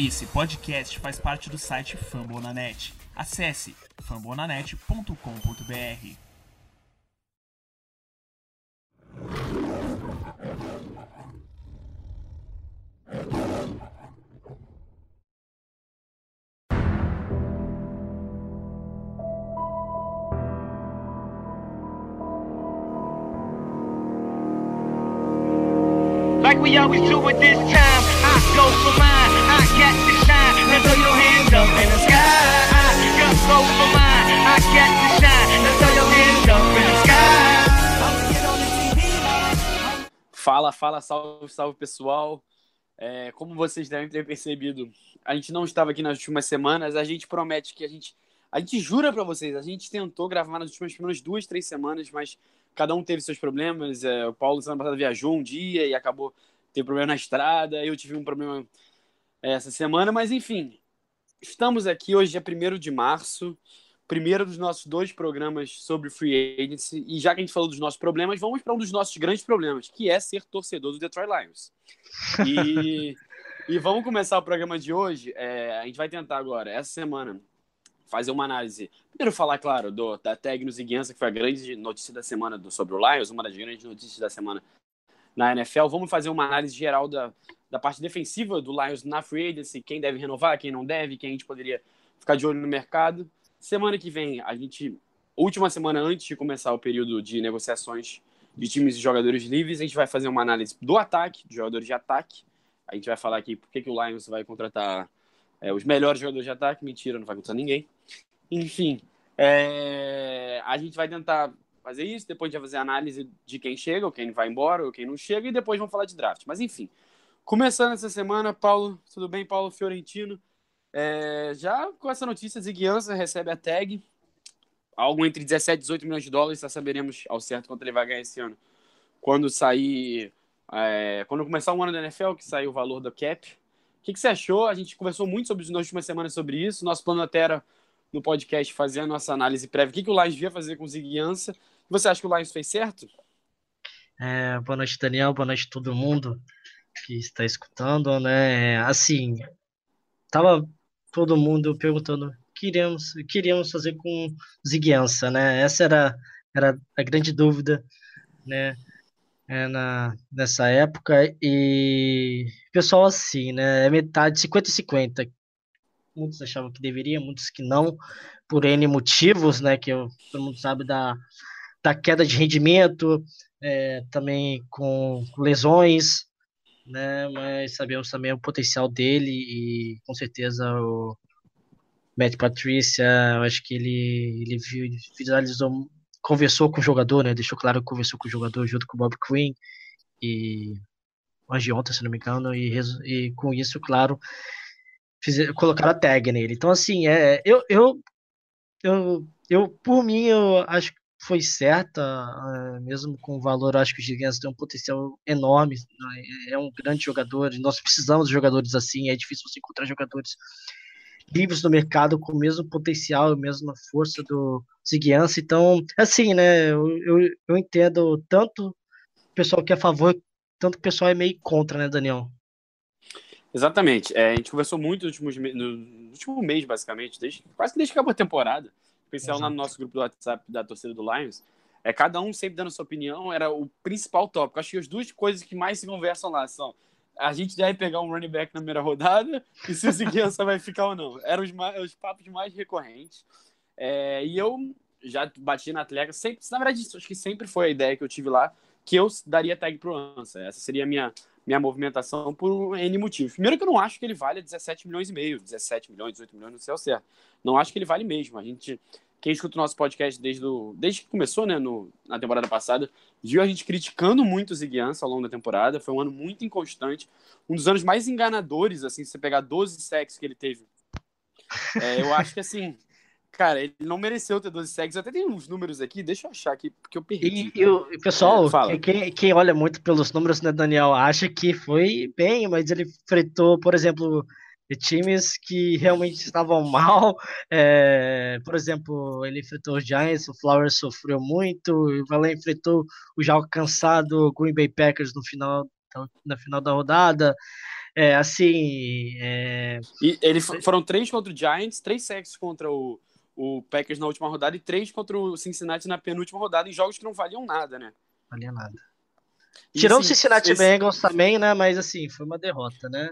Esse podcast faz parte do site Fambonanet. Acesse fambonanet.com.br. Like we always do at this time, I go for mine. To shine. Now throw your hands up in the sky. For mine. I to shine. Now throw your hands up in the sky. Fala, fala, salve, salve pessoal. É, como vocês devem ter percebido, a gente não estava aqui nas últimas semanas. A gente promete que a gente. A gente jura para vocês, a gente tentou gravar nas últimas primeiras duas, três semanas, mas cada um teve seus problemas. É, o Paulo, semana passada, viajou um dia e acabou teve problema na estrada. Eu tive um problema essa semana, mas enfim, estamos aqui hoje, é 1 de março, primeiro dos nossos dois programas sobre free agency. E já que a gente falou dos nossos problemas, vamos para um dos nossos grandes problemas, que é ser torcedor do Detroit Lions. E, e vamos começar o programa de hoje. É, a gente vai tentar agora, essa semana, fazer uma análise. Primeiro, falar, claro, do, da tag no Ziguiança, que foi a grande notícia da semana do, sobre o Lions, uma das grandes notícias da semana na NFL. Vamos fazer uma análise geral da, da parte defensiva do Lions na free agency, quem deve renovar, quem não deve, quem a gente poderia ficar de olho no mercado. Semana que vem, a gente, última semana antes de começar o período de negociações de times e jogadores livres, a gente vai fazer uma análise do ataque, de jogadores de ataque. A gente vai falar aqui por que, o Lions vai contratar é, os melhores jogadores de ataque. Mentira, não vai contratar ninguém. Enfim, é, a gente vai tentar fazer isso, depois a gente vai fazer análise de quem chega, ou quem vai embora, ou quem não chega, e depois vamos falar de draft. Mas enfim, começando essa semana, Paulo, tudo bem, Paulo Fiorentino? É, já com essa notícia, Ziguiança recebe a tag, algo entre 17 e 18 milhões de dólares, já saberemos ao certo quanto ele vai ganhar esse ano. Quando sair, é, quando começar o ano da NFL, que sair o valor do cap. O que, que você achou? A gente conversou muito sobre isso nas últimas semanas sobre isso. Nosso plano até era no podcast fazer a nossa análise prévia. O que, que o Lions devia fazer com o Ziguiança? Você acha que o Lions fez certo? É, boa noite, Daniel. Boa noite todo mundo que está escutando, né? Assim, tava todo mundo perguntando queríamos queríamos fazer com Ziguiança, né? Essa era era a grande dúvida, né? É, na, nessa época e pessoal assim, né? É metade 50 50 muitos achavam que deveria, muitos que não, por N motivos, né, que eu, todo mundo sabe da, da queda de rendimento, é, também com lesões, né, mas sabemos também o potencial dele e com certeza o Matt Patrícia, eu acho que ele, ele visualizou, conversou com o jogador, né, deixou claro que conversou com o jogador junto com o Bob Quinn e hoje ontem, se não me engano, e, e com isso, claro, fizer, colocaram a tag nele. Então, assim, é, eu, eu, eu, eu, por mim, eu acho foi certa, é, mesmo com o valor, acho que o Gigantes tem um potencial enorme, né, é um grande jogador, nós precisamos de jogadores assim, é difícil você encontrar jogadores livres no mercado com o mesmo potencial, a mesma força do Ziguiança, então, assim, né, eu, eu, eu entendo tanto o pessoal que é a favor, tanto o pessoal é meio contra, né, Daniel? Exatamente. É, a gente conversou muito no último, no último mês, basicamente, desde, quase que desde que acabou a temporada, especial lá no nosso grupo do WhatsApp da torcida do Lions. É, cada um sempre dando sua opinião, era o principal tópico. Acho que as duas coisas que mais se conversam lá são a gente deve pegar um running back na primeira rodada e se o Ziguiança vai ficar ou não. Eram os, os papos mais recorrentes. É, e eu já bati na atleta, sempre, na verdade, acho que sempre foi a ideia que eu tive lá, que eu daria tag pro Ansa. Essa seria a minha, minha movimentação por N motivos. Primeiro que eu não acho que ele vale 17 milhões e meio, 17 milhões, 18 milhões, não sei o certo. Não acho que ele vale mesmo. A gente, quem escuta o nosso podcast desde, do, desde que começou, né, no, na temporada passada, viu a gente criticando muito o Ziguiança ao longo da temporada. Foi um ano muito inconstante. Um dos anos mais enganadores, assim, se você pegar 12 sacks que ele teve. É, eu acho que, assim, Cara, ele não mereceu ter 12 sacks. Até tem uns números aqui, deixa eu achar aqui, porque eu perdi. E, o pessoal, é, quem, quem, olha muito pelos números, né, Daniel, acha que foi bem, mas ele enfrentou, por exemplo, times que realmente estavam mal. É, por exemplo, ele enfrentou os Giants, o Flowers sofreu muito, o Valé enfrentou o já alcançado Green Bay Packers no final, na final da rodada. É, assim. É... E ele foram três contra o Giants, três sacks contra o, o Packers na última rodada e três contra o Cincinnati na penúltima rodada em jogos que não valiam nada, né? Valia nada. Tirou assim, o Cincinnati esse... Bengals também, né? Mas assim, foi uma derrota, né?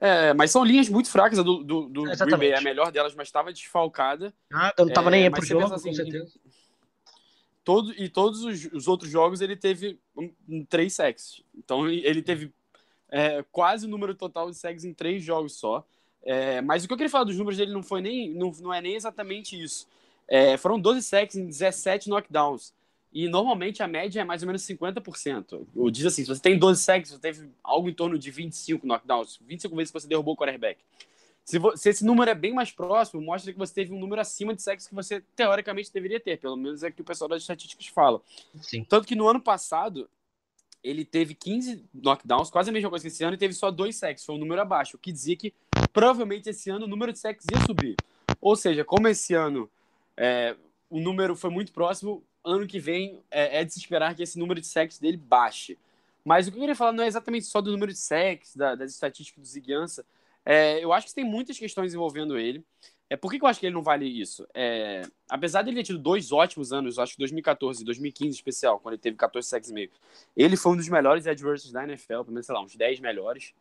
É, mas são linhas muito fracas. A do, do, do Green Bay é a melhor delas, mas estava desfalcada. Ah, não tava é, nem aí pro jogo, assim, com certeza. Todo, e todos os, os, outros jogos ele teve um, um, três sacks. Então ele teve é, quase o número total de sacks em três jogos só. É, mas o que eu queria falar dos números dele não foi nem não, não é nem exatamente isso. É, foram 12 sacks em 17 knockdowns. E normalmente a média é mais ou menos 50%. Eu diz assim, se você tem 12 sacks, você teve algo em torno de 25 knockdowns, 25 vezes que você derrubou o quarterback. Se, se, esse número é bem mais próximo, mostra que você teve um número acima de sacks que você teoricamente deveria ter, pelo menos é o que o pessoal das estatísticas fala. Sim. Tanto que no ano passado, ele teve 15 knockdowns, quase a mesma coisa que esse ano, e teve só dois sacks, foi um número abaixo, o que dizia que provavelmente esse ano o número de sacks ia subir. Ou seja, como esse ano é, o número foi muito próximo, ano que vem é, é, de se esperar que esse número de sacks dele baixe. Mas o que eu queria falar não é exatamente só do número de sacks, da, das estatísticas do Ziguiança. É, eu acho que tem muitas questões envolvendo ele. É, por que, que eu acho que ele não vale isso? É, apesar dele ter tido dois ótimos anos, acho que 2014 e 2015 especial, quando ele teve 14 sacks e meio, ele foi um dos melhores adversários da NFL, pelo menos, sei lá, uns 10 melhores.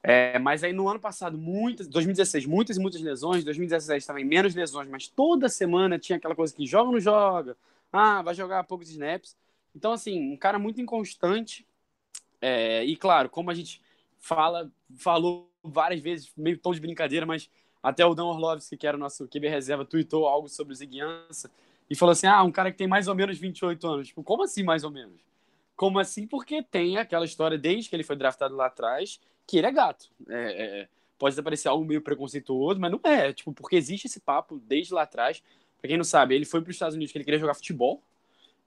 É, mas aí no ano passado, muitas, 2016, muitas e muitas lesões, 2017 também menos lesões, mas toda semana tinha aquela coisa que joga ou não joga, ah, vai jogar poucos snaps. Então, assim, um cara muito inconstante. É, e claro, como a gente fala, falou várias vezes, meio tom de brincadeira, mas até o Dan Orlovski, que era o nosso QB reserva, tweetou algo sobre o Ziguiança e falou assim: ah, um cara que tem mais ou menos 28 anos. Tipo, como assim mais ou menos? Como assim? Porque tem aquela história desde que ele foi draftado lá atrás que ele é gato. É, é, é pode parecer algo meio preconceituoso, mas não é. Tipo, porque existe esse papo desde lá atrás Pra quem não sabe, ele foi para os Estados Unidos porque ele queria jogar futebol.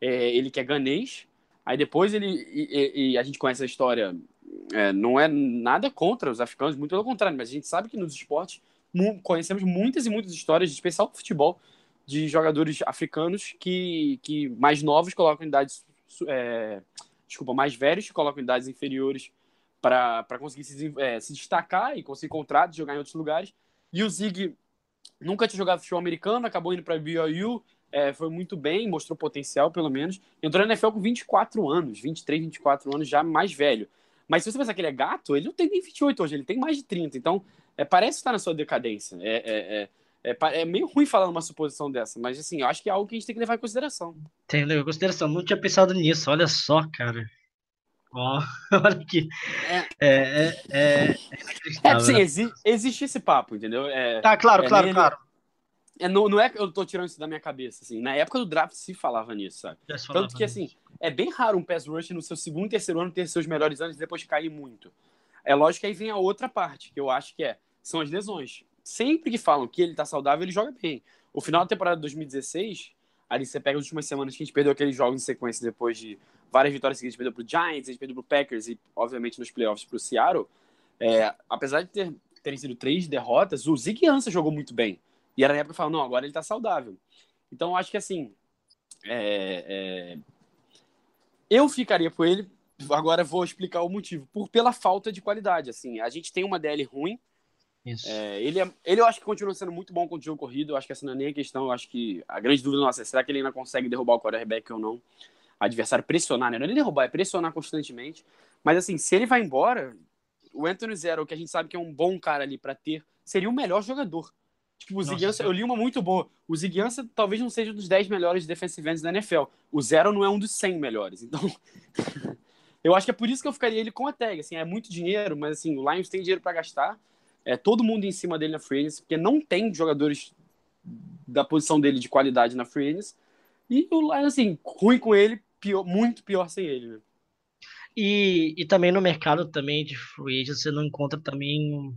É, ele que é ganês. Aí depois ele. E, e a gente conhece a história. É, não é nada contra os africanos, muito pelo contrário, mas a gente sabe que nos esportes conhecemos muitas e muitas histórias, de especial no futebol, de jogadores africanos que, que mais novos colocam idades. É, desculpa, mais velhos colocam idades inferiores para conseguir se, é, se destacar e conseguir contratos, jogar em outros lugares. E o Zig Nunca tinha jogado futebol americano, acabou indo para BYU, é, foi muito bem, mostrou potencial pelo menos. Entrou na NFL com 24 anos, 23, 24 anos, já mais velho. Mas se você pensar que ele é gato, ele não tem nem 28 hoje, ele tem mais de 30. Então, é, parece estar na sua decadência. É, é, é, é, meio ruim falar uma suposição dessa, mas assim, eu acho que é algo que a gente tem que levar em consideração. Tem que levar em consideração. Não tinha pensado nisso, olha só, cara. Ó, olha aqui. É, é, é, é assim, exi existe esse papo, entendeu? É, tá, claro, é, claro, claro. É, não, não é que eu tô tirando isso da minha cabeça, assim. Na época do draft se falava nisso, sabe? Tanto que, assim, é bem raro um pass rush no seu segundo e terceiro ano ter seus melhores anos e depois cair muito. É lógico que aí vem a outra parte, que eu acho que é, são as lesões. Sempre que falam que ele tá saudável, ele joga bem. O final da temporada de 2016, ali você pega as últimas semanas que a gente perdeu aqueles jogos em sequência depois de várias vitórias seguidas, perdeu pro Giants, a gente perdeu pro Packers e, obviamente, nos playoffs pro Seattle. É, apesar de ter, terem sido três derrotas, o Zig Ansah jogou muito bem. E era na época falava, não, agora ele tá saudável. Então, eu acho que, assim, é, é... eu ficaria por ele, agora vou explicar o motivo, por pela falta de qualidade, assim, a gente tem uma DL ruim, isso. É, ele, é, ele eu acho que continua sendo muito bom com o jogo corrido. Eu acho que essa não é nem a questão. Eu acho que a grande dúvida nossa é será que ele ainda consegue derrubar o quarterback ou não? adversário pressionar, né? Não é nem derrubar, é pressionar constantemente. Mas assim, se ele vai embora, o Anthony Zero, que a gente sabe que é um bom cara ali para ter, seria o melhor jogador. Tipo, o Ziguiança, eu li uma muito boa. O Ziguiança talvez não seja um dos 10 melhores defensive ends da NFL. O Zero não é um dos 100 melhores. Então, eu acho que é por isso que eu ficaria ele com a tag. Assim, é muito dinheiro, mas assim, o Lions tem dinheiro para gastar. É todo mundo em cima dele na free porque não tem jogadores da posição dele de qualidade na free agency. E o Lions, assim, ruim com ele, pior, muito pior sem ele, né? E, e também no mercado também de free agent, você não encontra também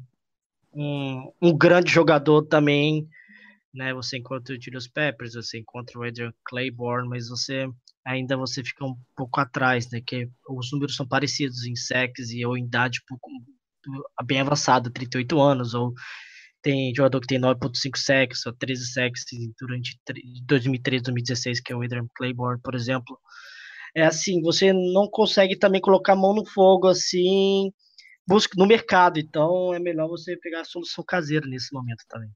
um, um grande jogador também, né? Você encontra o Julius Peppers, você encontra o Adrian Claiborne, mas você ainda você fica um pouco atrás, né? Que os números são parecidos em sacks e ou em idade bem avançada, 38 anos, ou tem jogador que tem 9.5 sacks ou 13 sacks durante 2013, 2016, que é o Adrian Claiborne, por exemplo é assim, você não consegue também colocar a mão no fogo assim, busca no mercado. Então é melhor você pegar a solução caseira nesse momento também.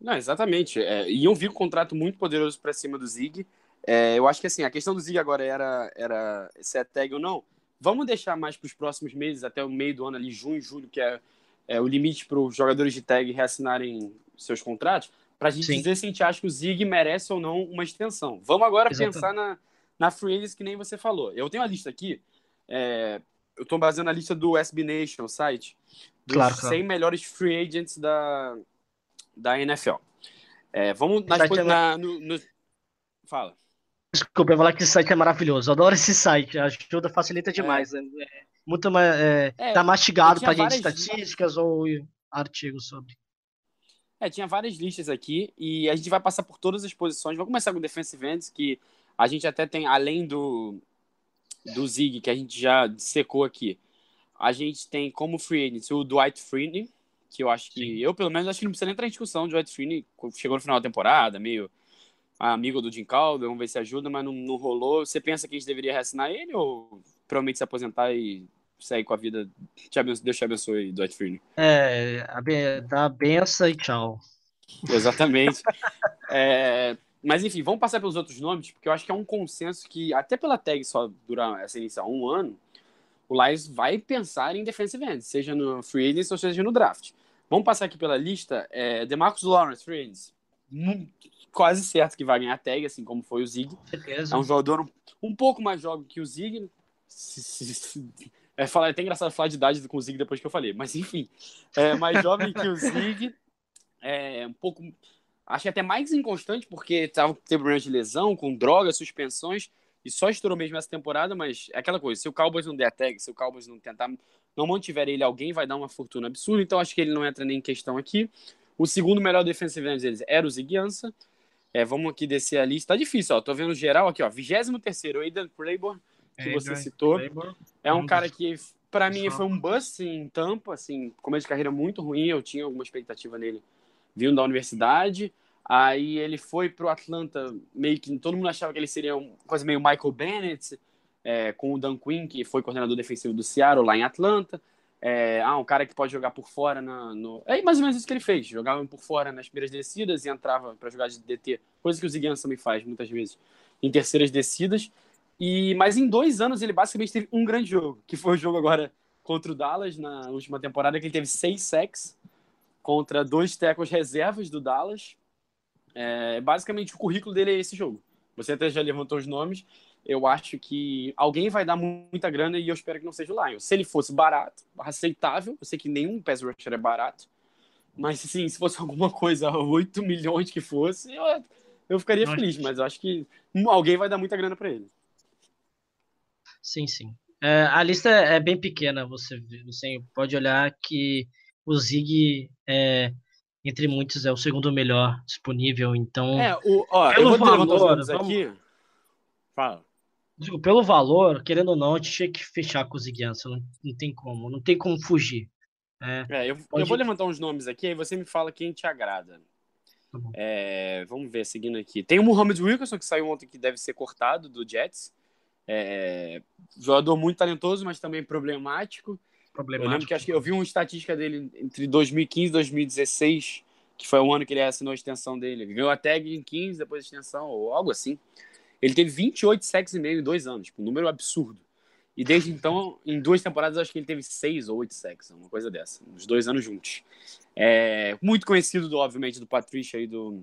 Não, exatamente. É, iam vir um contrato muito poderoso para cima do Zig. É, eu acho que assim, a questão do Zig agora era, era se é tag ou não. Vamos deixar mais para os próximos meses, até o meio do ano ali, junho, julho, que é, é o limite para os jogadores de tag reassinarem seus contratos, para a gente Sim. dizer se a gente acha que o Zig merece ou não uma extensão. Vamos agora Exatamente. pensar na, na free que nem você falou. Eu tenho a lista aqui, é, eu estou baseando a lista do SB Nation, o site, dos Claro, claro. 100 melhores free agents da, da NFL. É, vamos nas, na, no, no- Fala. Desculpa, eu vou falar que esse site é maravilhoso. Eu adoro esse site, ajuda, facilita demais. É, é muito mais. É, É, tá mastigado pra gente estatísticas ou artigos sobre. É, tinha várias listas aqui e a gente vai passar por todas as posições. Vamos começar com o defensive ends, que a gente até tem, além do, do Zig, que a gente já secou aqui, a gente tem como free agents o Dwight Freeney, que eu acho que, Sim. eu pelo menos acho que não precisa nem entrar em discussão. O Dwight Freeney chegou no final da temporada, meio amigo do Jim Calder, vamos ver se ajuda, mas não, não rolou. Você pensa que a gente deveria reassinar ele ou provavelmente se aposentar e sair com a vida? Te abençoe, Deus te abençoe, Dwight Freeney. É, dá a benção e tchau. Exatamente. É, mas enfim, vamos passar pelos outros nomes, porque eu acho que é um consenso que, até pela tag só durar essa inicial um ano, o Lions vai pensar em defensive end, seja no free agency ou seja no draft. Vamos passar aqui pela lista. É, DeMarcus Lawrence, free agency. Quase certo que vai ganhar a tag, assim como foi o Zig. Com certeza. É um jogador um, um pouco mais jovem que o Zig. É, falar, é até engraçado falar de idade com o Zig depois que eu falei, mas enfim. É mais jovem que o Zig. É um pouco. Acho que até mais inconstante, porque tava, teve problema de lesão, com drogas, suspensões, e só estourou mesmo essa temporada, mas é aquela coisa: se o Cowboys não der a tag, se o Cowboys não tentar, não mantiver ele, alguém vai dar uma fortuna absurda, então acho que ele não entra nem em questão aqui. O segundo melhor defensive end deles era o Zig Ansah. É, vamos aqui descer a lista. Tá difícil, ó. Tô vendo geral aqui, ó. 23 o Aidan Claiborne, que você citou. É um cara que, pra mim, foi um bust em Tampa, assim, começo de carreira muito ruim. Eu tinha alguma expectativa nele vindo da universidade. Aí ele foi pro Atlanta, meio que todo mundo achava que ele seria uma coisa meio Michael Bennett, é, com o Dan Quinn, que foi coordenador defensivo do Seattle lá em Atlanta. É, ah, um cara que pode jogar por fora na, no. É mais ou menos isso que ele fez. Jogava por fora nas primeiras descidas e entrava para jogar de DT. Coisa que o Ziguiança também faz muitas vezes em terceiras descidas. E Mas em dois anos ele basicamente teve um grande jogo, que foi o jogo agora contra o Dallas na última temporada, que ele teve seis sacks contra dois tackles reservas do Dallas. É, basicamente o currículo dele é esse jogo. Você até já levantou os nomes. Eu acho que alguém vai dar muita grana e eu espero que não seja o Lions. Se ele fosse barato, aceitável, eu sei que nenhum pass rusher é barato, mas assim, se fosse alguma coisa, 8 milhões que fosse, eu, eu ficaria Não, feliz, mas eu acho que alguém vai dar muita grana para ele. Sim, sim. É, a lista é bem pequena, você, você pode olhar que o Zig, é, entre muitos, é o segundo melhor disponível, então, É, o, ó, eu vou levantar os valor, nomes vamos- aqui. Fala. Digo, pelo valor, querendo ou não, gente tinha que fechar com o Zig Ansah, não, não tem como, não tem como fugir. É, É, eu, Pode- eu vou levantar uns nomes aqui, aí você me fala quem te agrada. Tá. É, vamos ver, seguindo aqui. Tem o Muhammad Wilkerson, que saiu ontem, que deve ser cortado do Jets. É, jogador muito talentoso, mas também problemático. Eu problemático. lembro que acho que eu vi uma estatística dele entre 2015 e 2016, que foi o ano que ele assinou a extensão dele. Ele ganhou a tag em 15, depois a extensão, ou algo assim. Ele teve 28 sacks e meio em dois anos, tipo, um número absurdo. E desde então, em duas temporadas, acho que ele teve seis ou oito sacks, uma coisa dessa, uns dois anos juntos. É, muito conhecido, do, obviamente, do Patrícia e do,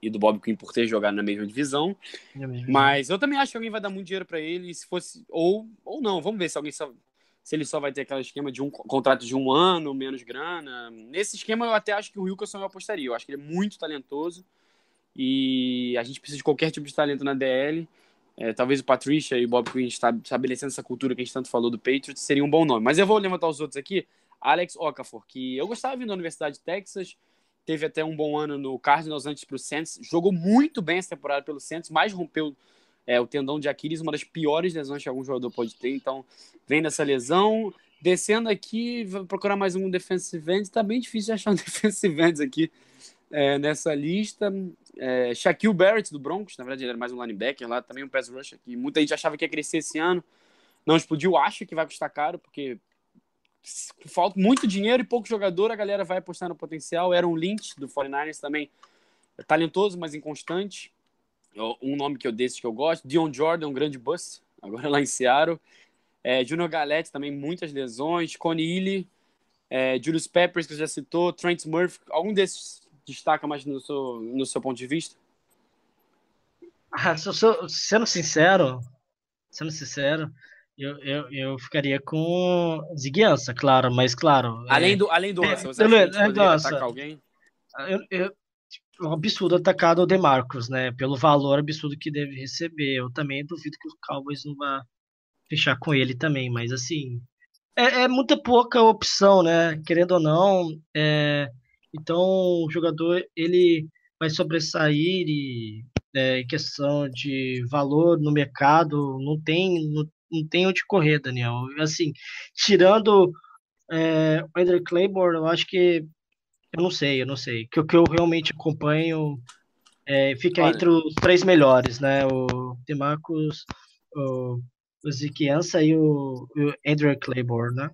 e do Bob Quinn por ter jogado na mesma divisão. É. Mas eu também acho que alguém vai dar muito dinheiro pra ele, se fosse. Ou, ou não, vamos ver se alguém só. Se ele só vai ter aquele esquema de um co- contrato de um ano, menos grana. Nesse esquema, eu até acho que o Wilkerson eu apostaria. Eu acho que ele é muito talentoso. E a gente precisa de qualquer tipo de talento na DL. É, talvez o Patricia e o Bob Quinn esta- estabelecendo essa cultura que a gente tanto falou do Patriots seria um bom nome. Mas eu vou levantar os outros aqui. Alex Okafor, que eu gostava vindo da Universidade de Texas, teve até um bom ano no Cardinals antes para o Saints, jogou muito bem essa temporada pelo Saints, mas rompeu é, o tendão de Aquiles, uma das piores lesões que algum jogador pode ter. Então, vem dessa lesão. Descendo aqui, vou procurar mais um defensive end. Tá bem difícil de achar um defensive end aqui é, nessa lista. É, Shaquille Barrett do Broncos, na verdade ele era mais um linebacker lá, também um pass rusher que muita gente achava que ia crescer esse ano. Não explodiu, acho que vai custar caro, porque falta muito dinheiro e pouco jogador, a galera vai apostar no potencial. Era um Lynch do 49ers também, é talentoso, mas inconstante. Um nome que eu desse que eu gosto, Dion Jordan, um grande bust, agora lá em Seattle. É, Junior Galette também, muitas lesões. Connie Ely, é, Julius Peppers, que você já citou, Trent Murphy. Algum desses destaca mais no seu, no seu ponto de vista? Ah, sendo sincero, sendo sincero, eu, eu, eu ficaria com Ziguiança, claro, mas claro. Além do, além do Ansa, você acha que atacar alguém? Eu, eu, tipo, um absurdo atacar o DeMarcus, né? Pelo valor absurdo que deve receber. Eu também duvido que os Cowboys não vá fechar com ele também, mas assim. É, é muita pouca opção, né? Querendo ou não. É, então o jogador ele vai sobressair e é, em questão de valor no mercado, não tem, não, não tem onde correr, Daniel. Assim, tirando é, o Andrew Claymore, eu acho que eu não sei, eu não sei. Que o que eu realmente acompanho é, fica Olha. entre os três melhores, né? O Demarcus, o, o Ziquiança e o, o Andrew Claymore, né?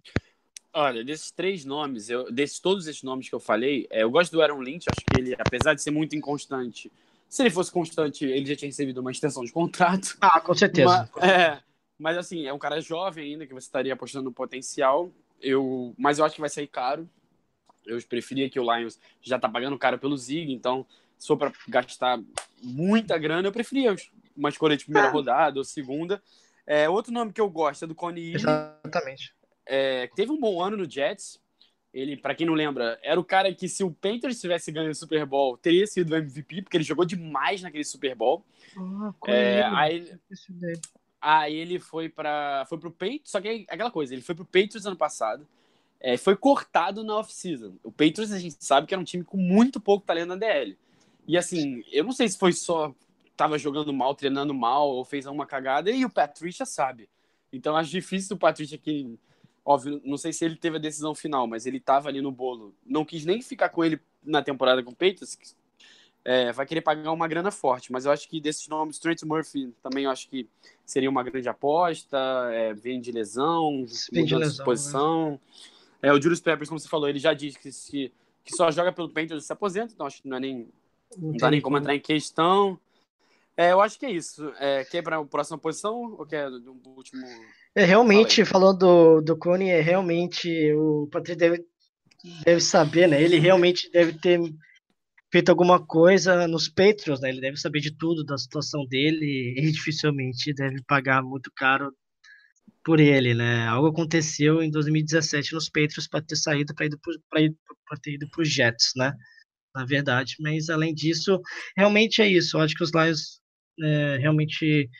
Olha, desses três nomes, eu, desses todos esses nomes que eu falei, é, eu gosto do Aaron Lynch, acho que ele, apesar de ser muito inconstante, se ele fosse constante, ele já tinha recebido uma extensão de contrato. Ah, com certeza. Mas, é, mas assim, é um cara jovem ainda, que você estaria apostando no potencial. Eu, mas eu acho que vai sair caro. Eu preferia que o Lions já tá pagando caro pelo Zig, então, se for para gastar muita grana, eu preferia uma escolha de primeira ah. rodada ou segunda. É, outro nome que eu gosto é do Connie Exatamente. É, teve um bom ano no Jets. Ele, para quem não lembra, era o cara que, se o Panthers tivesse ganho o Super Bowl, teria sido o MVP, porque ele jogou demais naquele Super Bowl. Ah, é, aí, Aí ele foi para foi pro Patriots, só que aquela coisa, ele foi pro Patriots ano passado, é, foi cortado na off-season. O Patriots a gente sabe que era um time com muito pouco talento na DL. E assim, eu não sei se foi só tava jogando mal, treinando mal ou fez alguma cagada, e o Patricia sabe. Então acho difícil o Patricia que óbvio, não sei se ele teve a decisão final, mas ele tava ali no bolo. Não quis nem ficar com ele na temporada com o Patriots, é, vai querer pagar uma grana forte. Mas eu acho que desses nomes, Trent Murphy também eu acho que seria uma grande aposta. É, vem de lesão, vem de lesão, posição. Né? É, o Julius Peppers, como você falou, ele já disse que, se, que só joga pelo Panthers e se aposenta, então acho que não é nem. Não, não dá nem como entrar em questão. É, eu acho que é isso. É, quer para a próxima posição ou quer do último? É realmente, falando do, do Cone, é realmente o Patrick deve, deve saber, né? Ele realmente deve ter feito alguma coisa nos Patriots, né? Ele deve saber de tudo da situação dele e dificilmente deve pagar muito caro por ele, né? Algo aconteceu em 2017 nos Patriots para ter saído para ir para ter ido para os Jets, né? Na verdade, mas além disso, realmente é isso. Eu acho que os Lions é, realmente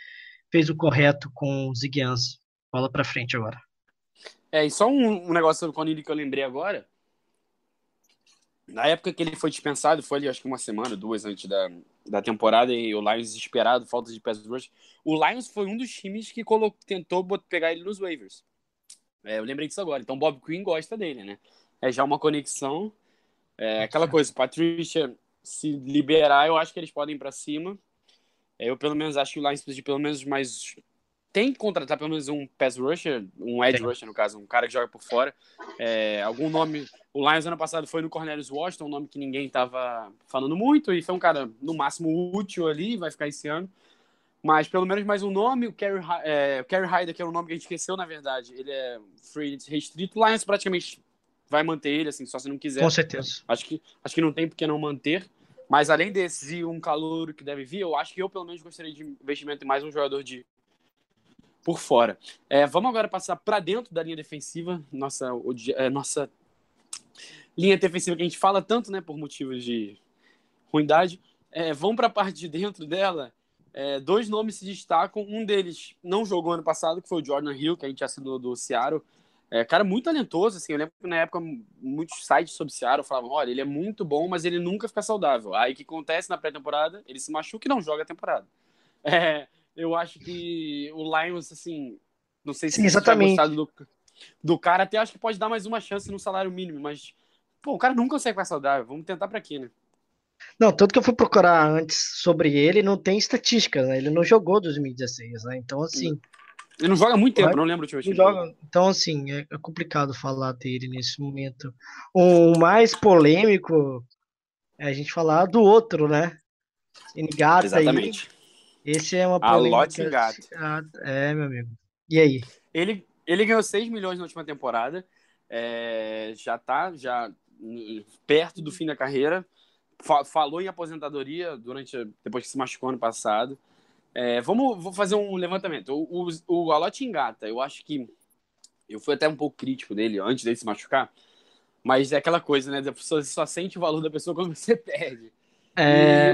fez o correto com o Ziguiança. Bola para frente agora. É, e só um, um negócio sobre o Conilly que eu lembrei agora. Na época que ele foi dispensado, foi ali acho que uma semana, duas antes da, da temporada, e o Lions desesperado, falta de pass rush. O Lions foi um dos times que colocou, tentou pegar ele nos waivers. É, eu lembrei disso agora. Então Bob Quinn gosta dele, né? É já uma conexão. É aquela coisa, Patrícia se liberar, eu acho que eles podem ir para cima. É, eu pelo menos acho que o Lions precisa de pelo menos mais tem que contratar pelo menos um pass rusher, um edge rusher no caso, um cara que joga por fora. É, algum nome. O Lions ano passado foi no Cornelius Washington, um nome que ninguém estava falando muito, e foi um cara no máximo útil ali, vai ficar esse ano. Mas pelo menos mais um nome, o Kerry, é, Hyder, que é um nome que a gente esqueceu, na verdade, ele é free restrito. O Lions praticamente vai manter ele, assim, só se não quiser. Com certeza. Acho que, acho que não tem porque não manter. Mas além desses e um calor que deve vir, eu acho que eu pelo menos gostaria de investimento em mais um jogador de por fora. É, vamos agora passar para dentro da linha defensiva, nossa, é, nossa linha defensiva que a gente fala tanto, né, por motivos de ruindade. É, vamos para a parte de dentro dela. É, dois nomes se destacam. Um deles não jogou ano passado, que foi o Jordan Hill, que a gente assinou do Seattle. É, cara muito talentoso, assim. Eu lembro que na época muitos sites sobre Seattle falavam: olha, ele é muito bom, mas ele nunca fica saudável. Aí o que acontece na pré-temporada? Ele se machuca e não joga a temporada. É, eu acho que o Lions, assim, não sei se exatamente. gostado do, do cara, até acho que pode dar mais uma chance no salário mínimo, mas, pô, o cara nunca consegue ficar saudável, vamos tentar para quê, né? Não, tanto que eu fui procurar antes sobre ele, não tem estatística, né? Ele não jogou 2016, né? Então, assim, Ele não joga há muito tempo, não lembro o último Não time. joga. Então, assim, é complicado falar dele nesse momento. O mais polêmico é a gente falar do outro, né? Engata aí. Esse é uma A polêmica. Lotte Engata. Ah, É, meu amigo. E aí? Ele, ele ganhou 6 milhões na última temporada. é, já tá já perto do fim da carreira. Fa- falou em aposentadoria durante depois que se machucou ano passado. É, vamos vou fazer um levantamento. O, o, o Alote Engata, eu acho que eu fui até um pouco crítico dele antes dele se machucar. Mas é aquela coisa, né? Você só sente o valor da pessoa quando você perde. É,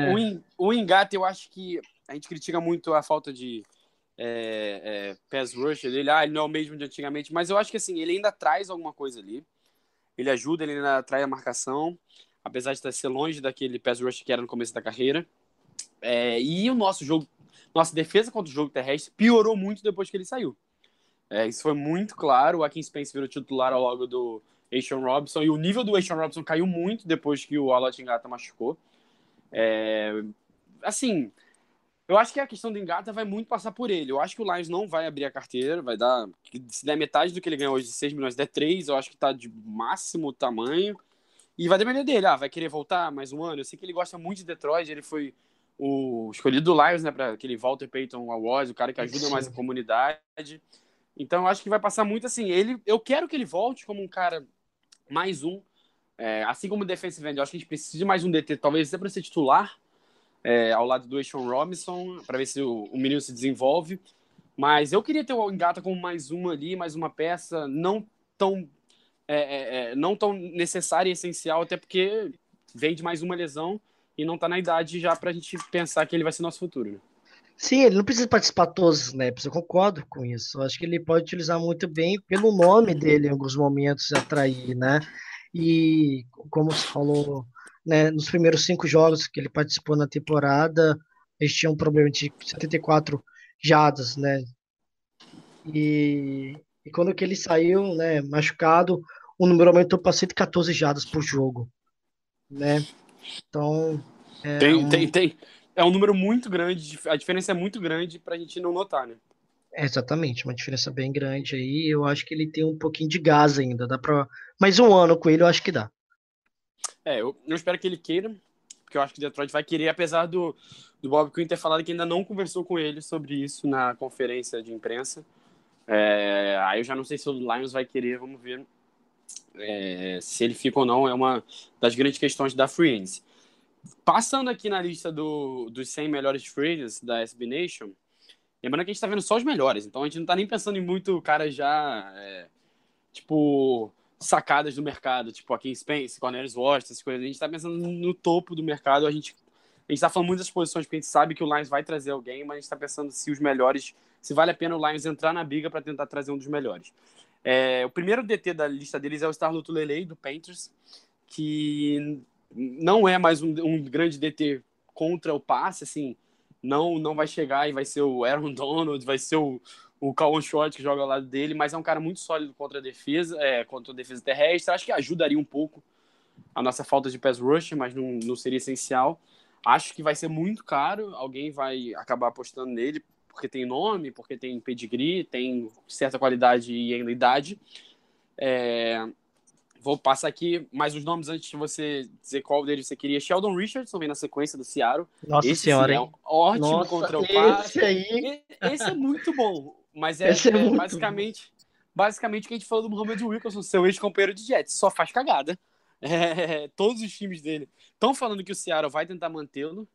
o, o Engata, eu acho que a gente critica muito a falta de é, é, pass dele. Ah, ele não é o mesmo de antigamente, mas eu acho que assim, ele ainda traz alguma coisa ali. Ele ajuda, ele ainda traz a marcação, apesar de ser longe daquele pass rush que era no começo da carreira. É, e o nosso jogo, nossa defesa contra o jogo terrestre piorou muito depois que ele saiu. É, isso foi muito claro. O Akin Spence virou titular logo do Ashon Robinson e o nível do Ashon Robinson caiu muito depois que o Alot Engata machucou. É, assim, eu acho que a questão do Engata vai muito passar por ele. Eu acho que o Lions não vai abrir a carteira, vai dar. Se der metade do que ele ganhou hoje de 6 milhões, der 3, eu acho que tá de máximo tamanho. E vai depender dele. Ah, vai querer voltar mais um ano. Eu sei que ele gosta muito de Detroit, ele foi o escolhido do Lions, né, para aquele Walter Payton Awards, o cara que ajuda mais a comunidade. Então eu acho que vai passar muito assim. Ele, eu quero que ele volte como um cara mais um, é, assim como o defensive end. Eu acho que a gente precisa de mais um DT, talvez até para ser titular é, ao lado do Ashon Robinson, para ver se o, o menino se desenvolve. Mas eu queria ter o Engata como mais uma ali, mais uma peça, não tão, é, é, é, não tão necessária e essencial, até porque vem de mais uma lesão e não tá na idade já pra gente pensar que ele vai ser nosso futuro. né? Sim, ele não precisa participar todos os snaps, eu concordo com isso. Eu acho que ele pode utilizar muito bem pelo nome dele em alguns momentos atrair, né? E como você falou, né, nos primeiros cinco jogos que ele participou na temporada, eles tinham um problema de 74 jadas, né? E, e quando que ele saiu, né, machucado, o número aumentou para 114 jadas por jogo, né? Então, é Tem, um- tem, tem. É um número muito grande, a diferença é muito grande pra gente não notar, né? É, exatamente, uma diferença bem grande aí. Eu acho que ele tem um pouquinho de gás ainda. Dá pra. Mais um ano com ele, eu acho que dá. É, eu, eu espero que ele queira, porque eu acho que Detroit vai querer, apesar do, do Bob Quinn ter falado que ainda não conversou com ele sobre isso na conferência de imprensa. É, aí eu já não sei se o Lions vai querer, vamos ver é, se ele fica ou não. É uma das grandes questões da Free Agency. Passando aqui na lista do, dos 100 melhores free agents da SB Nation, lembrando que a gente tá vendo só os melhores, então a gente não tá nem pensando em muito cara já, é, tipo, sacadas do mercado, tipo aqui Spence, Cornelius Washington, essas coisas. A gente tá pensando no topo do mercado, a gente, a gente tá falando muitas posições, porque a gente sabe que o Lions vai trazer alguém, mas a gente tá pensando se os melhores, se vale a pena o Lions entrar na briga para tentar trazer um dos melhores. É, o primeiro DT da lista deles é o Star Lutulelei, do Panthers, que não é mais um, um grande DT contra o passe, assim, não não vai chegar e vai ser o Aaron Donald, vai ser o, o Calvin Short que joga ao lado dele, mas é um cara muito sólido contra a defesa, é, contra a defesa terrestre, acho que ajudaria um pouco a nossa falta de pass rush, mas não, não seria essencial. Acho que vai ser muito caro, alguém vai acabar apostando nele, porque tem nome, porque tem pedigree, tem certa qualidade e idade. É, Vou passar aqui mais os nomes antes de você dizer qual deles você queria. Sheldon Richardson vem na sequência do Seattle. Nossa esse senhora, sim, é hein? ótimo Nossa, contra o passe. esse aí. Esse é muito bom. Mas é, é é basicamente, basicamente o que a gente falou do Muhammad Wilkerson, seu ex-companheiro de Jets. Só faz cagada. É, todos os times dele estão falando que o Seattle vai tentar mantê-lo.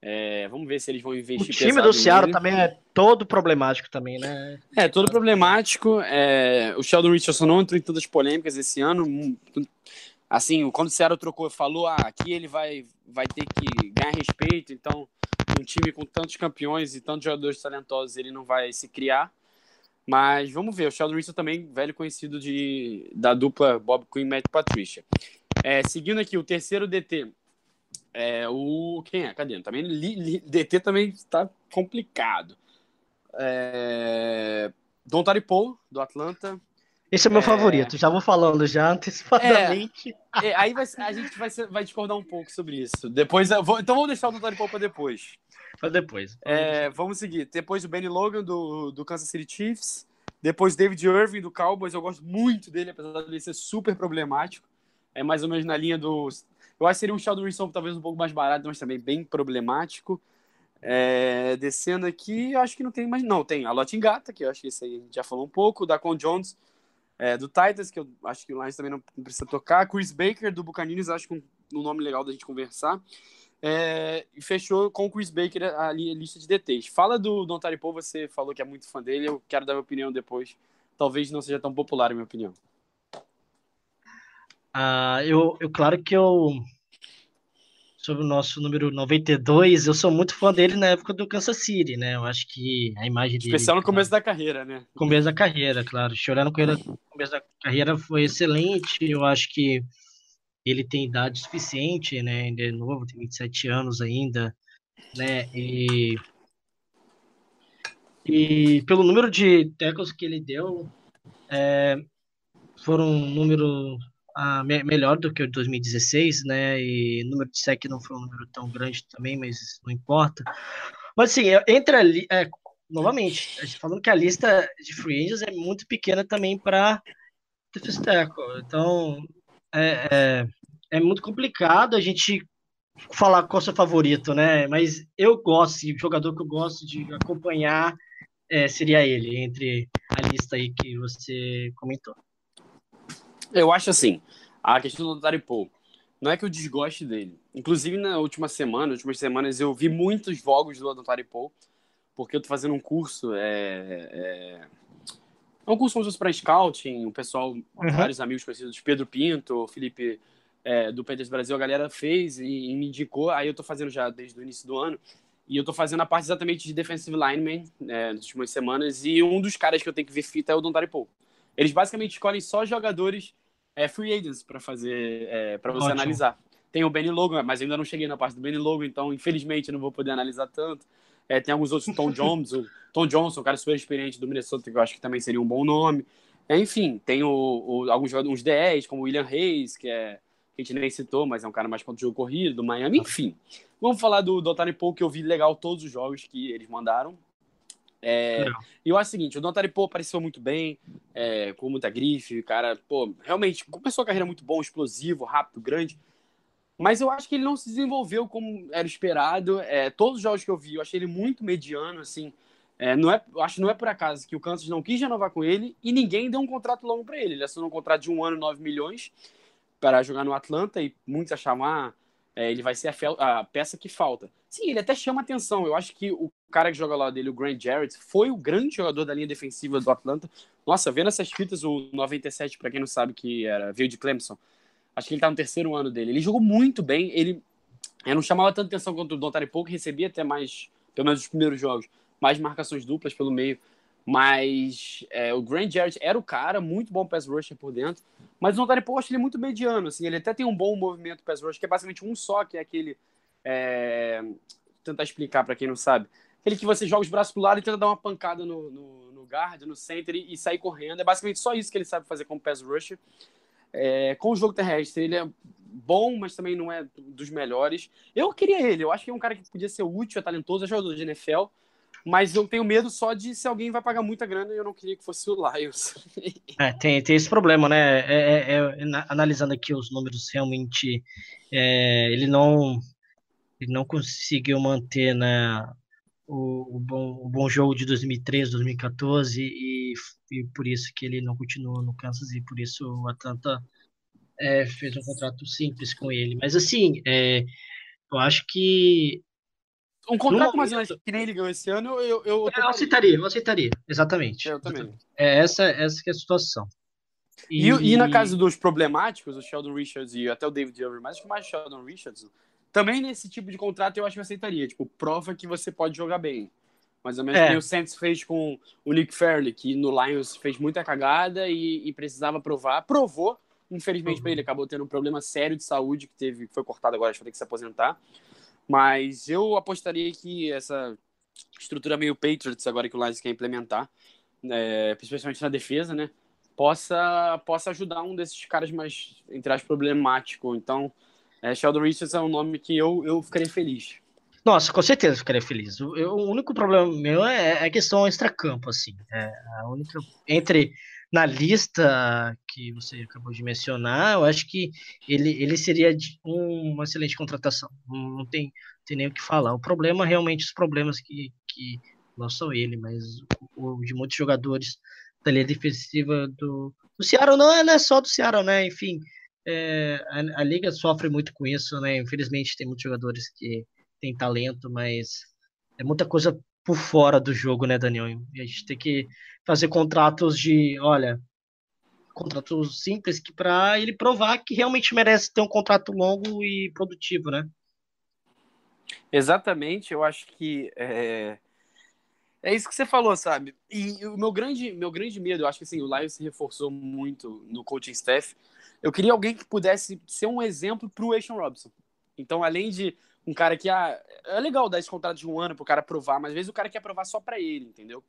É, vamos ver se eles vão O investir time pesado do Ceará nele. também é todo problemático também, né? É, todo problemático. É, o Sheldon Richardson não entrou em tantas polêmicas esse ano. Assim, quando o Seattle trocou, falou, ah, aqui ele vai, vai ter que ganhar respeito, então um time com tantos campeões e tantos jogadores talentosos, ele não vai se criar. Mas vamos ver, o Sheldon Richardson também, velho conhecido de, da dupla Bob Quinn e Matt Patricia. É, seguindo aqui, o terceiro DT, é o... Quem é? Cadê? Também, li- li- DT também está complicado. É, Don Tari Paul, do Atlanta. Esse é o meu É. favorito, já vou falando já antecipadamente. É, aí vai- a gente vai, vai discordar um pouco sobre isso. Depois, vou- então vamos deixar o Dotari Paul pra depois. Pra depois. É, vamos seguir. Depois o Benny Logan do, do Kansas City Chiefs. Depois David Irving do Cowboys. Eu gosto muito dele, apesar dele ser super problemático. É mais ou menos na linha do. Eu acho que seria um Sheldon Wilson talvez um pouco mais barato, mas também bem problemático. É, descendo aqui, eu acho que não tem mais. Não, tem a Lotingata, que eu acho que esse aí a gente já falou um pouco. Da Con Jones é, do Titans, que eu acho que o Lions também não precisa tocar. Chris Baker do Buccaneers, acho que um, um nome legal da gente conversar. É, e fechou com o Chris Baker a, a lista de DTs. Fala do Don Taripo, você falou que é muito fã dele, eu quero dar minha opinião depois. Talvez não seja tão popular a minha opinião. Ah, eu, eu, claro que eu. Sobre o nosso número 92, eu sou muito fã dele na época do Kansas City, né? Eu acho que a imagem dele. Especial no começo da carreira, né? começo da carreira, claro. Chorando com ele no começo da carreira foi excelente. Eu acho que ele tem idade suficiente, né? Ainda é novo, tem 27 anos ainda, né? E, e pelo número de tackles que ele deu, é, foram um número me- melhor do que o de 2016, né? E o número de sec não foi um número tão grande também, mas não importa. Mas assim, entre ali, é, novamente, gente falando que a lista de free agents é muito pequena também para defensive tackle. Então, é, é, é muito complicado a gente falar qual é o seu favorito, né? Mas eu gosto, o jogador que eu gosto de acompanhar é, seria ele, entre a lista aí que você comentou. Eu acho assim, a questão do Dotari Paul, não é que eu desgoste dele. Inclusive, na última semana, últimas semanas, eu vi muitos vlogs do Dotari Paul, porque eu tô fazendo um curso, é, é, é um curso como fosse para scouting, o pessoal, vários amigos conhecidos, Pedro Pinto, Felipe é, do Peters Brasil, a galera fez e, e me indicou, aí eu tô fazendo já desde o início do ano, e eu tô fazendo a parte exatamente de defensive lineman é, nas últimas semanas, e um dos caras que eu tenho que ver fita é o Don Paul. Eles basicamente escolhem só jogadores é, free agents para fazer, é, para você Ótimo. analisar. Tem o Benny Logan, mas ainda não cheguei na parte do Benny Logan, então infelizmente eu não vou poder analisar tanto. É, tem alguns outros, Tom Jones, o Tom Johnson, um cara super experiente do Minnesota, que eu acho que também seria um bom nome. É, enfim, tem o, o- alguns jogadores, uns 10, como o William Reis, que é que a gente nem citou, mas é um cara mais contra o jogo corrido, do Miami, enfim. Vamos falar do Dotari Paul, que eu vi legal todos os jogos que eles mandaram. É, e eu acho o seguinte, o Dotari Paul apareceu muito bem, é, com muita grife, cara, pô, realmente começou a carreira muito bom, explosivo, rápido, grande. Mas eu acho que ele não se desenvolveu como era esperado. É, todos os jogos que eu vi, eu achei ele muito mediano, assim. É, não é, eu acho que não é por acaso que o Kansas não quis renovar com ele e ninguém deu um contrato longo para ele. Ele assinou um contrato de um ano, 9 milhões, para jogar no Atlanta e muitos achavam, ah, é, ele vai ser a, a peça que falta. Sim, ele até chama atenção. Eu acho que o cara que joga lá dele, o Grant Jarrett, foi o grande jogador da linha defensiva do Atlanta. Nossa, vendo essas fitas, o 97, para quem não sabe, que era, veio de Clemson. Acho que ele tá no terceiro ano dele. Ele jogou muito bem. Ele não chamava tanta atenção quanto o Dontari Pouco, recebia até mais, pelo menos os primeiros jogos, mais marcações duplas pelo meio. Mas é, o Grant Jarrett era o cara, muito bom pass rusher por dentro. Mas o acho ele muito mediano. Assim, ele até tem um bom movimento pass rusher, que é basicamente um só, que é aquele. É, tentar explicar para quem não sabe. Aquele que você joga os braços pro lado e tenta dar uma pancada no, no, no guard, no center e, e sair correndo. É basicamente só isso que ele sabe fazer como pass rusher. É, com o jogo terrestre, ele é bom, mas também não é dos melhores. Eu queria ele, eu acho que é um cara que podia ser útil, é talentoso, é jogador de NFL, mas eu tenho medo só de se alguém vai pagar muita grana e eu não queria que fosse o Lions. É, tem, tem esse problema, né? É, é- é- na- analisando aqui os números, realmente é, ele não ele não conseguiu manter né, o, o bom, o bom jogo de 2013, 2014 e, e por isso que ele não continuou no Kansas e por isso o Atlanta é, fez um contrato simples com ele. Mas assim, é, eu acho que Um contrato mais ou menos que nem ele ganhou esse ano, eu, eu, eu, eu aceitaria, eu aceitaria, exatamente. eu também. É essa, essa que é a situação. E, e na casa dos problemáticos, o Sheldon Richards e até o David Irving, mas acho que mais o Sheldon Richards, também nesse tipo de contrato eu acho que eu aceitaria. Tipo, prova que você pode jogar bem. Mais ou menos É. que o Saints fez com o Nick Fairley, que no Lions fez muita cagada e, e precisava provar. Provou, infelizmente Uhum. para ele, acabou tendo um problema sério de saúde que teve, que foi cortado agora, acho que vai ter que se aposentar. Mas eu apostaria que essa estrutura meio Patriots agora que o Lions quer implementar, é, principalmente na defesa, né? possa, possa ajudar um desses caras mais, entre as problemático. Então, é, Sheldon Richards é um nome que eu, eu ficaria feliz. Nossa, com certeza ficaria feliz. O, eu, o único problema meu é, é a questão extra-campo, assim. É a única. Entre. Na lista que você acabou de mencionar, eu acho que ele, ele seria um, uma excelente contratação. Não, tem, tem nem o que falar. O problema, realmente, os problemas que, que não são ele, mas o, o de muitos jogadores da linha defensiva do, do Seattle, não é, não é só do Seattle, né? Enfim, é, a, a, liga sofre muito com isso, né? Infelizmente, tem muitos jogadores que têm talento, mas é muita coisa por fora do jogo, né, Daniel? E a gente tem que fazer contratos de, olha, contratos simples que para ele provar que realmente merece ter um contrato longo e produtivo, né? Exatamente, eu acho que é, é isso que você falou, sabe? E o meu grande, meu grande medo, eu acho que assim, o Lions se reforçou muito no coaching staff. Eu queria alguém que pudesse ser um exemplo pro Asian Robson. Então, além de um cara que ah, é legal dar esse contrato de um ano pro cara provar, mas às vezes o cara quer provar só para ele, entendeu?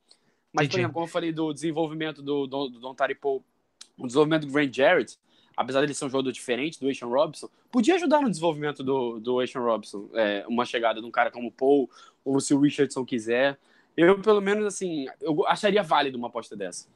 Mas, Entendi. por exemplo, como eu falei do desenvolvimento do, do, do Don Taripo, o desenvolvimento do Grant Jarrett, apesar dele ser um jogador diferente do Asian Robson, podia ajudar no desenvolvimento do, do Asian Robson. É, uma chegada de um cara como o Paul, ou se o Richardson quiser. Eu, pelo menos, assim, eu acharia válido uma aposta dessa.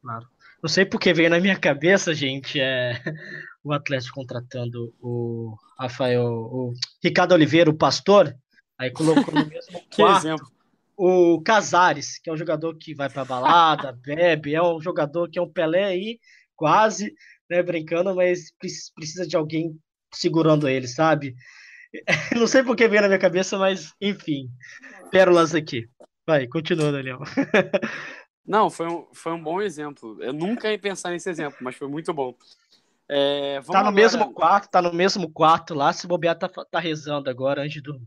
Claro. Não sei porque veio na minha cabeça, gente, é o Atlético contratando o Rafael, o Ricardo Oliveira, o pastor, aí colocou no mesmo quarto o Casares, que é um jogador que vai pra balada, bebe, é um jogador que é um Pelé aí, quase, né, brincando, mas precisa de alguém segurando ele, sabe? Não sei por que veio na minha cabeça, mas enfim, pérolas aqui. Vai, continua, Daniel. Não, foi um, foi um bom exemplo. Eu nunca ia pensar nesse exemplo, mas foi muito bom. É, tá no agora... mesmo quarto, tá no mesmo quarto lá, se bobear tá, tá rezando agora antes do.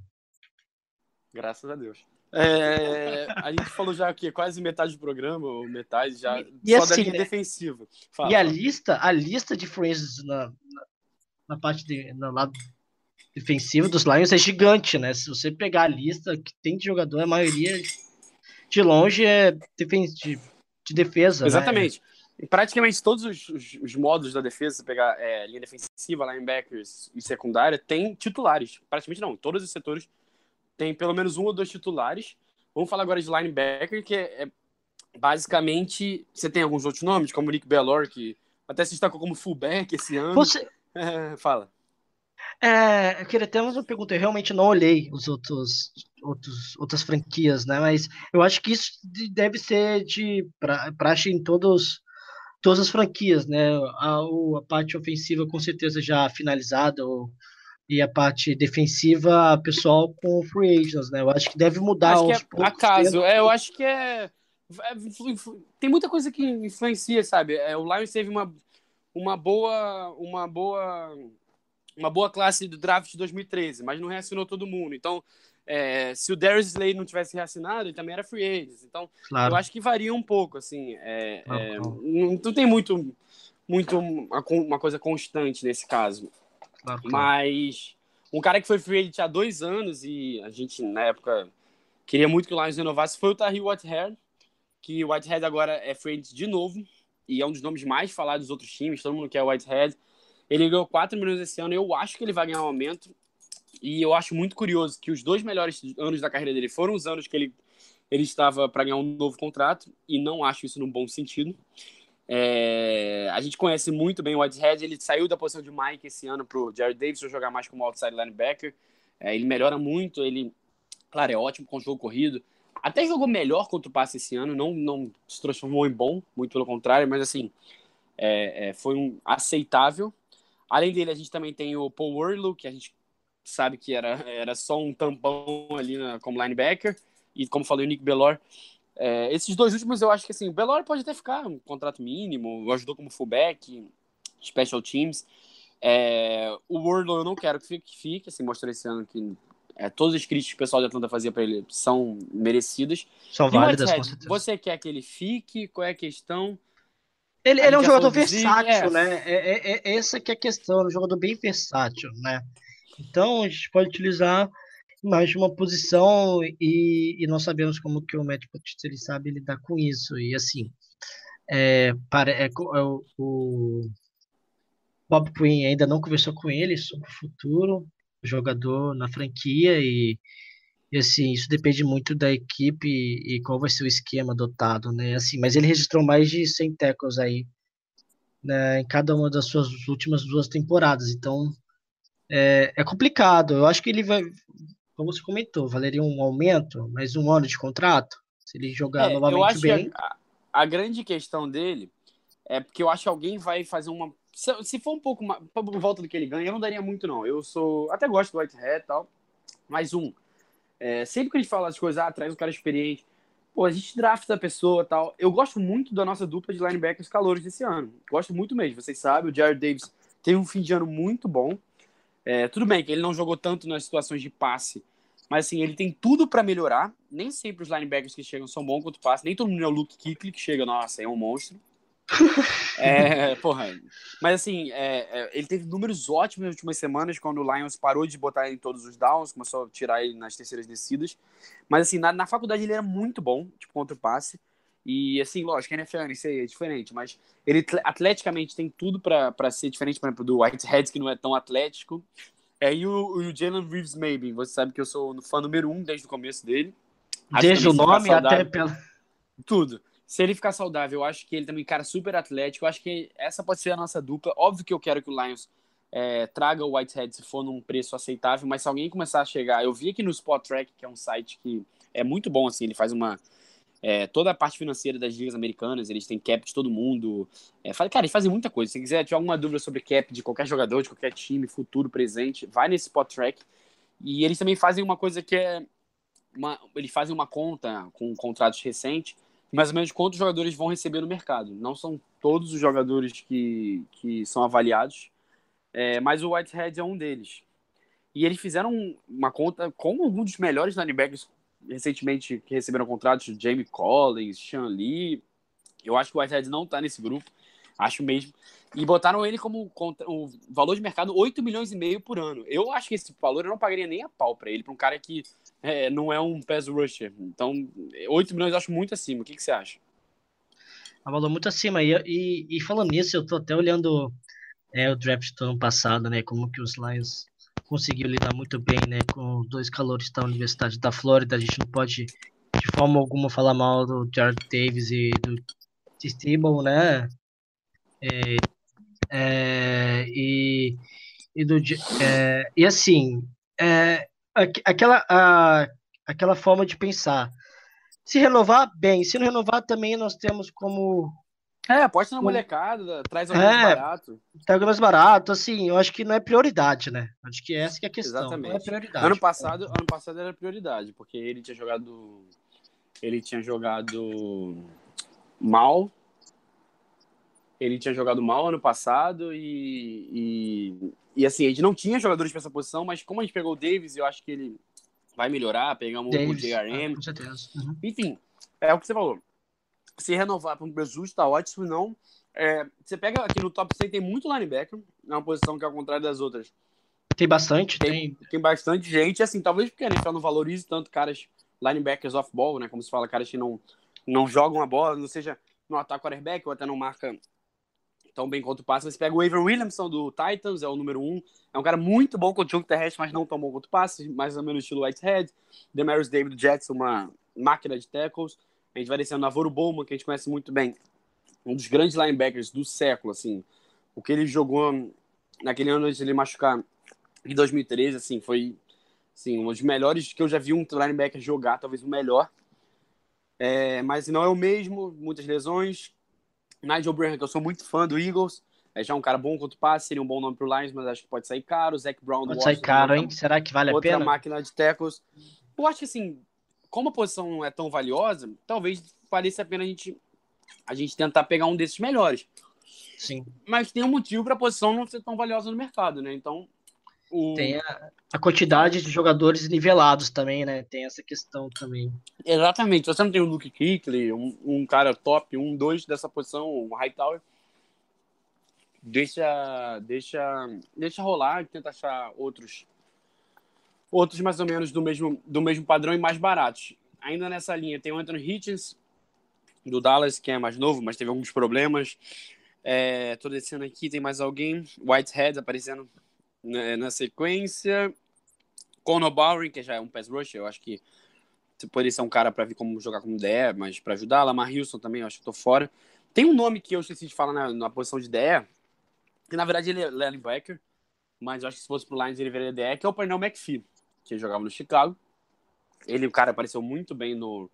Graças a Deus. É, a gente falou já que quase metade do programa, ou metade já, e, só assim, da linha defensiva. Fala, e a lista, a lista de phrases na, na, na parte de, no lado defensivo dos Lions é gigante, né? Se você pegar a lista que tem de jogador, a maioria de longe é de, de defesa. Né? Exatamente. Né? praticamente todos os, os, os, modos da defesa, se pegar é, linha defensiva, linebackers e secundária, tem titulares. Praticamente não, todos os setores tem pelo menos um ou dois titulares. Vamos falar agora de linebacker, que é, é basicamente. Você tem alguns outros nomes, como Nick Bellor, que até se destacou como fullback esse ano. Você... É, fala. É, eu queria até uma pergunta. Eu realmente não olhei os outros, outros outras franquias, né? Mas eu acho que isso deve ser de pra, praxe em todos, todas as franquias, né? A, a parte ofensiva com certeza já finalizada, ou, e a parte defensiva, pessoal com free agents, né? Eu acho que deve mudar acho aos que é acaso. É, eu acho que é, é tem muita coisa que influencia, sabe? É, o Lions teve uma, uma boa uma boa uma boa classe do draft de 2013, mas não reassinou todo mundo. Então, é, se o Darius Slay não tivesse reassinado, ele também era free agent. Então, claro. eu acho que varia um pouco, assim. É, é, não, não, tem muito, muito uma, uma, coisa constante nesse caso. Claro, Mas um cara que foi free agent há dois anos e a gente, na época, queria muito que o Lions renovasse foi o Tahir Whitehead, que o Whitehead agora é free agent de novo e é um dos nomes mais falados dos outros times. Todo mundo quer o Whitehead. Ele ganhou 4 milhões esse ano. Eu acho que ele vai ganhar um aumento. E eu acho muito curioso que os dois melhores anos da carreira dele foram os anos que ele, ele estava para ganhar um novo contrato. E não acho isso num bom sentido. É, a gente conhece muito bem o Whitehead. Ele saiu da posição de Mike esse ano para o Jared Davis jogar mais como outside linebacker. É, ele melhora muito. Ele, claro, é ótimo com o jogo corrido. Até jogou melhor contra o passe esse ano. Não, não se transformou em bom, muito pelo contrário. Mas assim, é, é foi um aceitável. Além dele, a gente também tem o Paul Worlow, que a gente sabe que era, era só um tampão ali na, como linebacker. E como falei, o Nick Bellor. É, esses dois últimos eu acho que assim, o Bellor pode até ficar um contrato mínimo, ajudou como fullback, special teams. É, o Worlow eu não quero que fique, que fique assim, mostrou esse ano que é, todas as críticas que o pessoal de Atlanta fazia para ele são merecidas. São válidas. Você quer que ele fique? Qual é a questão? Ele, ele é um jogador versátil, é. né? É, é, é, essa que é a questão, é um jogador bem versátil, né? Então a gente pode utilizar mais de uma posição e, e nós sabemos como que o Matt Patricia ele sabe lidar com isso. E assim, É, para, é, é o, o Bob Quinn ainda não conversou com ele sobre o futuro do jogador na franquia e, e, assim, isso depende muito da equipe e, qual vai ser o esquema adotado, né? Assim, mas ele registrou mais de 100 tackles aí, né, em cada uma das suas últimas duas temporadas, então é, é complicado. Eu acho que ele vai, como você comentou, valeria um aumento, mais um ano de contrato, se ele jogar É, novamente bem. a, a grande questão dele é porque eu acho que alguém vai fazer uma. Se, se for um pouco mais, por volta do que ele ganha, eu não daria muito, não. Eu sou. Até gosto do Whitehead e tal. Mais um. É, sempre que a gente fala as coisas, ah, traz um cara experiente. Pô, a gente drafta a pessoa tal. Eu gosto muito da nossa dupla de linebackers calouros desse ano. Gosto muito mesmo. Vocês sabem, o Jared Davis teve um fim de ano muito bom. É, tudo bem que ele não jogou tanto nas situações de passe, mas assim, ele tem tudo pra melhorar. Nem sempre os linebackers que chegam são bons quanto passe. Nem todo mundo é o Luke Kuechly que chega, nossa, é um monstro. É, porra. Mas assim, é, é, ele teve números ótimos nas últimas semanas, quando o Lions parou de botar ele em todos os downs, começou a tirar ele nas terceiras descidas. Mas assim, na, na faculdade ele era muito bom, tipo, contra o passe. E assim, lógico, a NFL isso aí é diferente, mas ele atle- atleticamente tem tudo pra pra ser diferente, por exemplo, do Whitehead, que não é tão atlético. É, e o, o Jalen Reeves Maybe, você sabe que eu sou fã número um desde o começo dele. Acho Desde o ficar nome até pela. tudo. Se ele ficar saudável, eu acho que ele também, cara, super atlético. Eu acho que essa pode ser a nossa dupla. Óbvio que eu quero que o Lions é, traga o Whitehead se for num preço aceitável, mas se alguém começar a chegar, eu vi aqui no Spot Track, que é um site que é muito bom, assim, ele faz uma. é, toda a parte financeira das ligas americanas, eles têm cap de todo mundo. É, fala- cara, eles fazem muita coisa. Se quiser tiver alguma dúvida sobre cap de qualquer jogador, de qualquer time, futuro, presente, vai nesse Spot Track. E eles também fazem uma coisa que é. Uma, eles fazem uma conta com contratos recentes mais ou menos quantos jogadores vão receber no mercado. Não são todos os jogadores que, que são avaliados, é, mas o Whitehead é um deles. E eles fizeram uma conta com alguns dos melhores linebackers recentemente que receberam contratos, Jamie Collins, Sean Lee. Eu acho que o Whitehead não tá nesse grupo, acho mesmo. E botaram ele como o valor de mercado 8 milhões e meio por ano. Eu acho que esse valor eu não pagaria nem a pau para ele, para um cara que é, não é um pass rusher. Então, 8 milhões eu acho muito acima. O que, que você acha? É um valor muito acima. E, e, e falando nisso, eu tô até olhando é, o draft do ano passado, né? Como que os Lions conseguiu lidar muito bem, né? Com dois calores da Universidade da Flórida. A gente não pode, de forma alguma, falar mal do Jared Davis e do Stable, né? É, é, e, e, do, é, e assim, é, aqu- aquela, a, aquela forma de pensar. Se renovar, bem. Se não renovar, também nós temos como É, aposta na Hum. molecada, traz alguém É. barato. Tá mais barato, assim, eu acho que não é prioridade, né? Acho que essa que é a questão, é Exatamente. Ano passado, ano passado era prioridade, porque ele tinha jogado. Ele tinha jogado mal. Ele tinha jogado mal ano passado e, e, e, assim, a gente não tinha jogadores para essa posição, mas como a gente pegou o Davis, eu acho que ele vai melhorar. Pegamos Davis, o JRM, ah, com certeza. Uhum. Enfim, é o que você falou. Se renovar para um preço justo, tá ótimo. Não, é, você pega aqui no top 100, tem muito linebacker. É uma posição que, ao contrário das outras, Tem bastante, Tem- tem. tem bastante gente. Assim, talvez porque a NFL não valorize tanto caras linebackers off-ball, né? Como se fala, caras que não, não jogam a bola, não seja no ataque quarterback ou até não marca tão bem quanto o passe. Você pega o Avery Williamson do Titans, é o número um. É um cara muito bom contra o jogo terrestre, mas não tão bom quanto o passe, mais ou menos estilo Whitehead. Demarius David Jets, uma máquina de tackles. A gente vai descendo Navarro Bowman, que a gente conhece muito bem. Um dos grandes linebackers do século, assim. O que ele jogou naquele ano antes de ele machucar em 2013, assim, foi assim, um dos melhores que eu já vi um linebacker jogar, talvez o melhor. É, mas não é o mesmo, muitas lesões. Nigel Bradley, que eu sou muito fã do Eagles, é já um cara bom quanto passe, seria um bom nome pro Lions, mas acho que pode sair caro. Zach Brown Pode sair caro, outra- hein? Será que vale a outra pena? máquina de tackles. Eu acho que assim, como a posição é tão valiosa, talvez valesse a pena a gente, a gente tentar pegar um desses melhores. Sim. Mas tem um motivo para a posição não ser tão valiosa no mercado, né? Então, o... Tem a, a quantidade de jogadores nivelados também, né? Tem essa questão também. Exatamente. Se você não tem o Luke Kuechly, um, um cara top, um, dois dessa posição, um Hightower, deixa, deixa, deixa rolar e tenta achar outros outros mais ou menos do mesmo, do mesmo padrão e mais baratos. Ainda nessa linha tem o Anthony Hitchens, do Dallas, que é mais novo, mas teve alguns problemas. É, tô descendo aqui, tem mais alguém. Whitehead aparecendo na, na sequência. Conor Bowery, que já é um pass rusher, eu acho que poderia ser um cara para vir como jogar como DE, mas para ajudar. Lamar Wilson também, eu acho que tô fora. Tem um nome que eu esqueci de falar na, na posição de DE, que na verdade ele é linebacker, mas eu acho que se fosse pro Lions ele viria DE, que é o Pernell McPhee, que jogava no Chicago. Ele, o cara, apareceu muito bem no,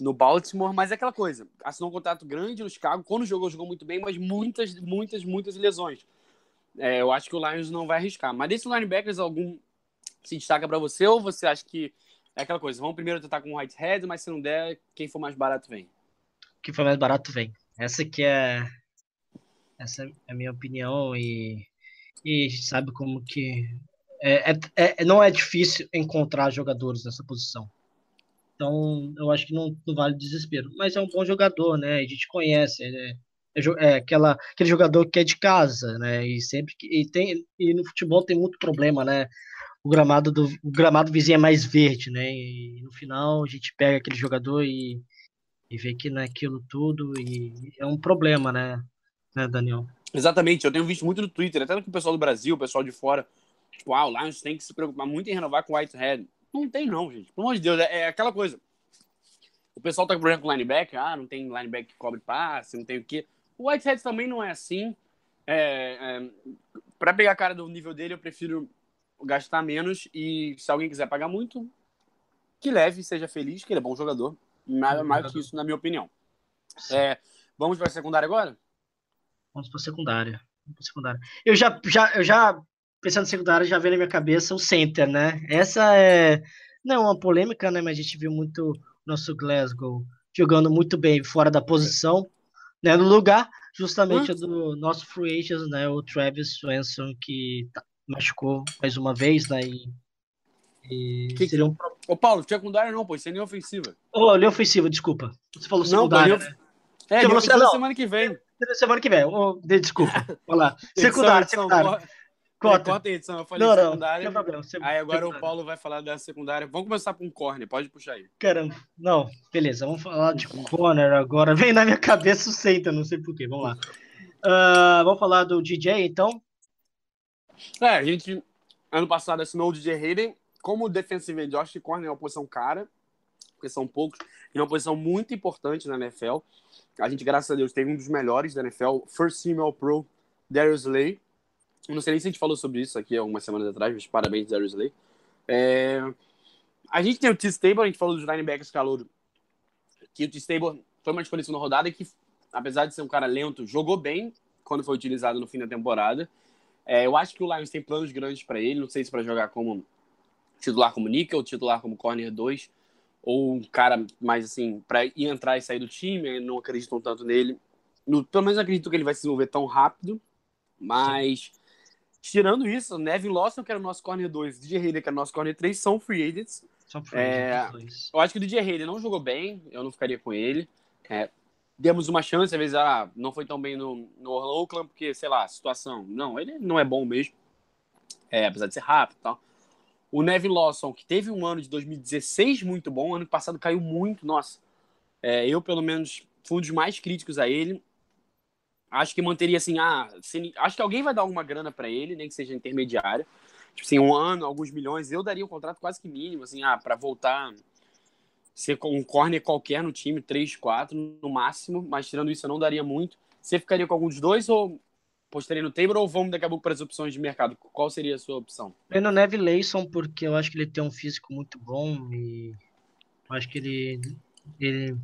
no Baltimore, mas é aquela coisa, assinou um contrato grande no Chicago, quando jogou, jogou muito bem, mas muitas, muitas, muitas lesões. É, eu acho que o Lions não vai arriscar. Mas desses linebackers, algum se destaca para você ou você acha que é aquela coisa, vamos primeiro tentar com o Whitehead, mas se não der, quem for mais barato vem? Quem for mais barato vem. Essa que é essa é a minha opinião e, e sabe como que é, é, é, não é difícil encontrar jogadores nessa posição. Então, eu acho que não, não vale desespero. Mas é um bom jogador, né? A gente conhece. É, é, é, aquela, aquele jogador que é de casa, né? E sempre que, e tem e no futebol tem muito problema, né? O gramado do o gramado vizinho é mais verde, né? E no final a gente pega aquele jogador e, e vê que não é tudo e é um problema, né? Né, Daniel? Exatamente. Eu tenho visto muito no Twitter, até com o pessoal do Brasil, o pessoal de fora. Tipo, ah, o Lions tem que se preocupar muito em renovar com o Whitehead. Não tem, não, gente. Pelo amor de Deus, é, é aquela coisa. O pessoal tá com problema com linebacker, ah, não tem linebacker que cobre passe, não tem o quê. O Whitehead também não é assim. É, é, para pegar a cara do nível dele, eu prefiro gastar menos e se alguém quiser pagar muito, que leve, seja feliz, que ele é bom jogador. Nada mais que isso, na minha opinião. É, vamos para a secundária agora? Vamos para a secundária. secundária. Eu já, já, eu já pensando em secundária, já veio na minha cabeça o center, né? Essa é não é uma polêmica, né? Mas a gente viu muito nosso Glasgow jogando muito bem fora da posição, né? No lugar justamente do nosso free agent, né? O Travis Swenson que tá, machucou mais uma vez, né? E, e que... seria um Ô, Paulo, secundária não, pô, isso é linha ofensiva. Ô, oh, linha ofensiva, desculpa. Você falou secundária, não, né? É, Você falou, não, semana que vem. Semana que vem. Oh, desculpa. Vamos lá. Secundária, secundária. Cota. Corta a edição, eu falei não, secundária. Não, problema. Aí agora o Paulo vai falar da secundária. Vamos começar com corner, pode puxar aí. Caramba, não, beleza, vamos falar de corner agora. Vem na minha cabeça o Seita, não sei porquê, vamos lá. Uh, vamos falar do DJ, então? É, a gente, ano passado, assinou o DJ Hayden como defensive end. Josh corner é uma posição cara, porque são poucos, e é uma posição muito importante na NFL. A gente, graças a Deus, teve um dos melhores da NFL, First Team All Pro, Darius Lay não sei nem se a gente falou sobre isso aqui algumas semanas atrás, mas parabéns, Darius Slay. É... A gente tem o T-Stable, a gente falou dos linebackers calor, que o T-Stable foi uma diferença na rodada que, apesar de ser um cara lento, jogou bem quando foi utilizado no fim da temporada. É, eu acho que o Lions tem planos grandes para ele, não sei se para jogar como titular como nickel, titular como corner 2, ou um cara mais assim, para ir entrar e sair do time, não acreditam tanto nele. No, pelo menos acredito que ele vai se desenvolver tão rápido, mas... Sim Tirando isso, Nevin Lawson, que era o nosso corner 2, DJ Hayden, que era o nosso corner 3, são free agents. São free agents. É, eu acho que o DJ Hayden não jogou bem, eu não ficaria com ele. É, demos uma chance, às vezes, ah, não foi tão bem no, no Oakland, porque, sei lá, situação. Não, ele não é bom mesmo, é, apesar de ser rápido e tal. O Nevin Lawson, que teve um ano de 2016 muito bom, ano passado caiu muito, nossa. É, eu, pelo menos, fui um dos mais críticos a ele acho que manteria assim, ah, se, acho que alguém vai dar alguma grana para ele, nem que seja intermediária. Tipo assim, um ano, alguns milhões, eu daria um contrato quase que mínimo, assim, ah, para voltar ser um corner qualquer no time, 3, 4 no máximo, mas tirando isso eu não daria muito. Você ficaria com algum dos dois ou postaria no table ou vamos daqui a pouco para as opções de mercado? Qual seria a sua opção? Eu no Neve Leison, porque eu acho que ele tem um físico muito bom e eu acho que ele, ele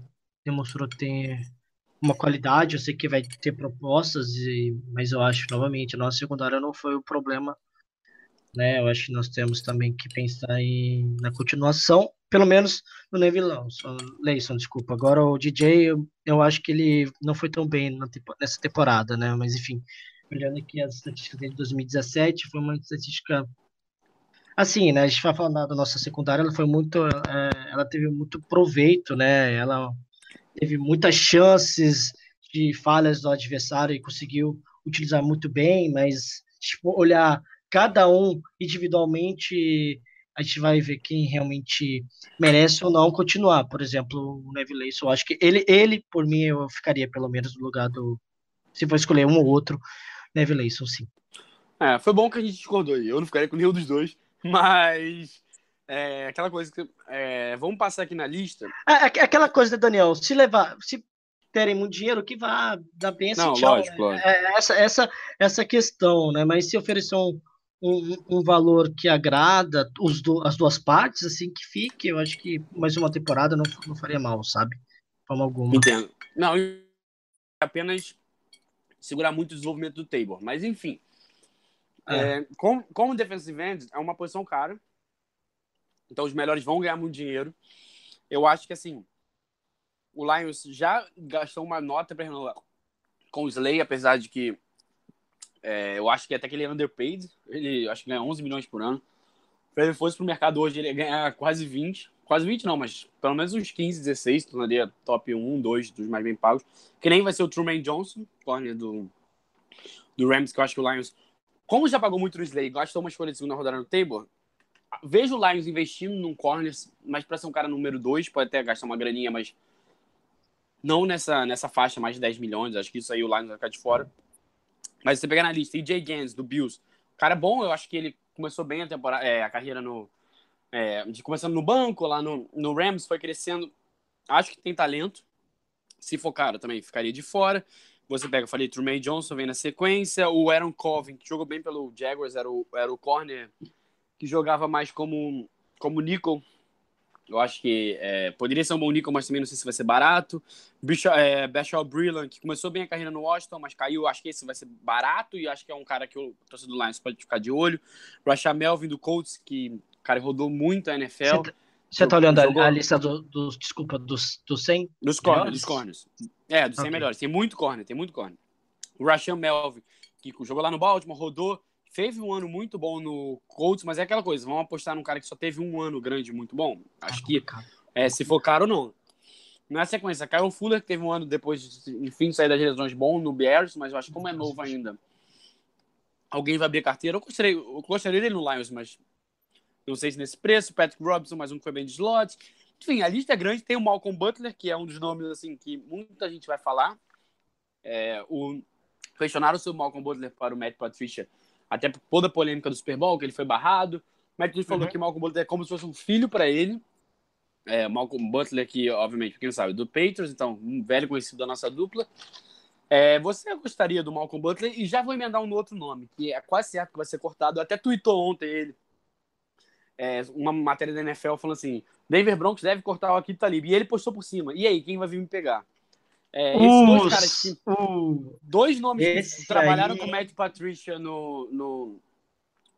demonstrou ter uma qualidade, eu sei que vai ter propostas, e, mas eu acho, novamente, a nossa secundária não foi o problema. Né? Eu acho que nós temos também que pensar em, na continuação, pelo menos no Nevilão. Leison, desculpa. Agora o DJ, eu, eu acho que ele não foi tão bem nessa temporada, né? Mas enfim, olhando aqui as estatísticas de 2017, foi uma estatística assim, né? A gente vai falar da nossa secundária, ela foi muito, é, ela teve muito proveito, né? Ela teve muitas chances de falhas do adversário e conseguiu utilizar muito bem, mas tipo, olhar cada um individualmente a gente vai ver quem realmente merece ou não continuar. Por exemplo, o Neville Leison, eu acho que ele, ele, por mim, eu ficaria pelo menos no lugar do. Se for escolher um ou outro, Neville Leison, sim. É, foi bom que a gente discordou aí. Eu não ficaria com nenhum dos dois, mas. É, aquela coisa que. é, vamos passar aqui na lista. É, é aquela coisa, né, Daniel? Se levar, se terem muito dinheiro, que vá dar bem Não, tchau. lógico, lógico. É, essa, essa, essa questão, né? Mas se oferecer um, um, um valor que agrada os do, as duas partes, assim, que fique, eu acho que mais uma temporada não, não faria mal, sabe? De forma alguma. Entendo. Não, apenas segurar muito o desenvolvimento do Tabor. Mas, enfim. É. É, como, como defensive end, é uma posição cara. Então, os melhores vão ganhar muito dinheiro. Eu acho que, assim, o Lions já gastou uma nota para renovar com o Slay, apesar de que é, eu acho que até que ele é underpaid. Ele acho que ganha 11 milhões por ano. Se ele fosse pro mercado hoje, ele ia ganhar quase 20. Quase 20 não, mas pelo menos uns 15, 16, tornaria top 1, 2 dos mais bem pagos. Que nem vai ser o Truman Johnson, corner do, do Rams, que eu acho que o Lions, como já pagou muito no Slay, gastou uma escolha de segunda rodada no Tabor, vejo o Lions investindo num corner, mas para ser um cara número 2, pode até gastar uma graninha, mas não nessa, nessa faixa mais de 10 milhões, acho que isso aí o Lions vai ficar de fora. Mas você pegar na lista, EJ Gans, do Bills, cara bom, eu acho que ele começou bem a temporada, é, a carreira no. É, de começando no banco, lá no, no Rams, foi crescendo. Acho que tem talento. Se for cara, também ficaria de fora. Você pega, eu falei, Truman Johnson vem na sequência. O Aaron Colvin, que jogou bem pelo Jaguars, era o, era o corner que jogava mais como, como nickel. Eu acho que é, poderia ser um bom nickel, mas também não sei se vai ser barato. Bishop, é, Bashal Breland, que começou bem a carreira no Washington, mas caiu. Acho que esse vai ser barato e acho que é um cara que o torcedor do Lions pode ficar de olho. Rashad Melvin do Colts, que cara rodou muito a NFL. Você tá, você tá olhando a- a, lista do- dos, desculpa, dos, dos 100? Dos corners, dos corners. É, dos 100 Ok. melhores. Tem muito corner, tem muito corner. O Rashan Melvin, que jogou lá no Baltimore, rodou, fez um ano muito bom no Colts, mas é aquela coisa, vamos apostar num cara que só teve um ano grande muito bom? Acho que é, se for caro não. Na sequência, Kyle Fuller que teve um ano depois, de, enfim, de sair das lesões bom no Bears, mas eu acho que como é novo ainda, alguém vai abrir carteira. Eu gostaria, eu gostaria dele no Lions, mas não sei se nesse preço. Patrick Robinson, mais um que foi bem de slot. Enfim, a lista é grande. Tem o Malcolm Butler, que é um dos nomes assim que muita gente vai falar. É, o, questionaram sobre o Malcolm Butler para o Matt Patricia, até por toda a polêmica do Super Bowl, que ele foi barrado. O Patricia falou Uhum. que Malcolm Butler é como se fosse um filho para ele. É, Malcolm Butler, que, obviamente, quem sabe, do Patriots, então, um velho conhecido da nossa dupla. É, você gostaria do Malcolm Butler? E já vou emendar um outro nome, que é quase certo que vai ser cortado. Até tweetou ontem ele. É, uma matéria da NFL falando assim: Denver Broncos deve cortar o Akito Talib. E ele postou por cima. E aí, quem vai vir me pegar? É, esses dois caras que Uh, dois nomes que trabalharam aí- com o Matt Patricia no, no,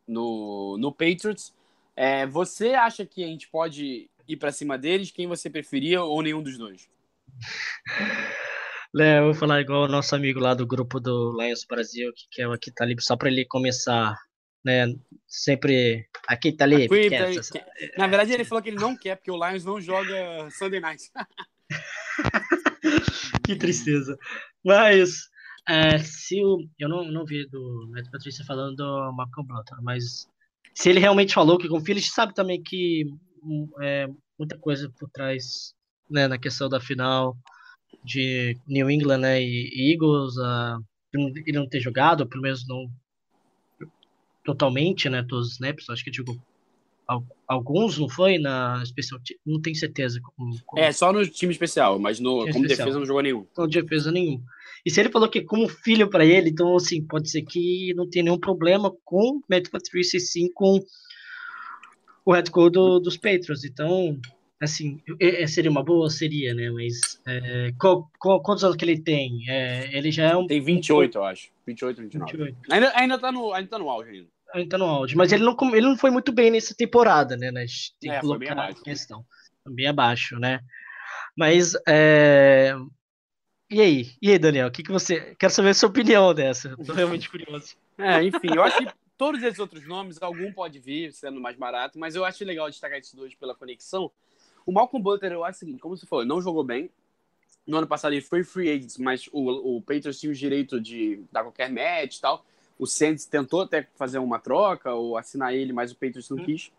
no, no Patriots. É, você acha que a gente pode ir pra cima deles? Quem você preferia ou nenhum dos dois? Léo, eu vou falar igual o nosso amigo lá do grupo do Lions Brasil, que quer o aqui tá ali só para ele começar, né? Sempre aqui tá. Aqui, tá- Na verdade, ele falou que ele não quer, porque o Lions não joga Sunday Night. Que tristeza. Mas é, se o, eu não, não vi do Matt Patrícia falando do Malcolm Butler, mas se ele realmente falou que confia, gente sabe também que hum, é, muita coisa por trás, né, na questão da final de New England, né, e, Eagles, ah, ele não ter jogado, pelo menos não totalmente, né, todos os snaps, acho que jogou al- alguns, não foi na especial, não tenho certeza como, como É, só no time especial, mas no, Time como especial. defesa não jogou nenhum. não defesa nenhum. E se ele falou que é como filho para ele, então assim, pode ser que não tenha nenhum problema com o Matt Patricia e sim com o head coach do- dos Patriots. Então, assim, é- é- seria uma boa? Seria, né? Mas é, qual- qual- quantos anos que ele tem? É, ele já é um Tem 28, eu acho. 28, 29. 28, Ainda, ainda, tá no, ainda tá no auge ainda. Ele tá no auge, mas ele não, ele não foi muito bem nessa temporada, né? gente tem É, que foi bem colocar abaixo. questão. Foi Bem abaixo, né? Mas, é... e aí? E aí, Daniel? O que, que você. Quero saber a sua opinião dessa. Tô realmente curioso. É, enfim, eu acho que todos esses outros nomes, algum pode vir sendo mais barato, mas eu acho legal destacar esses dois pela conexão. O Malcolm Butler, eu acho o seguinte, como você falou, ele não jogou bem. No ano passado ele foi free agent, mas o, o Patriots tinha o direito de dar qualquer match e tal. O Saints tentou até fazer uma troca ou assinar ele, mas o Patriots não quis.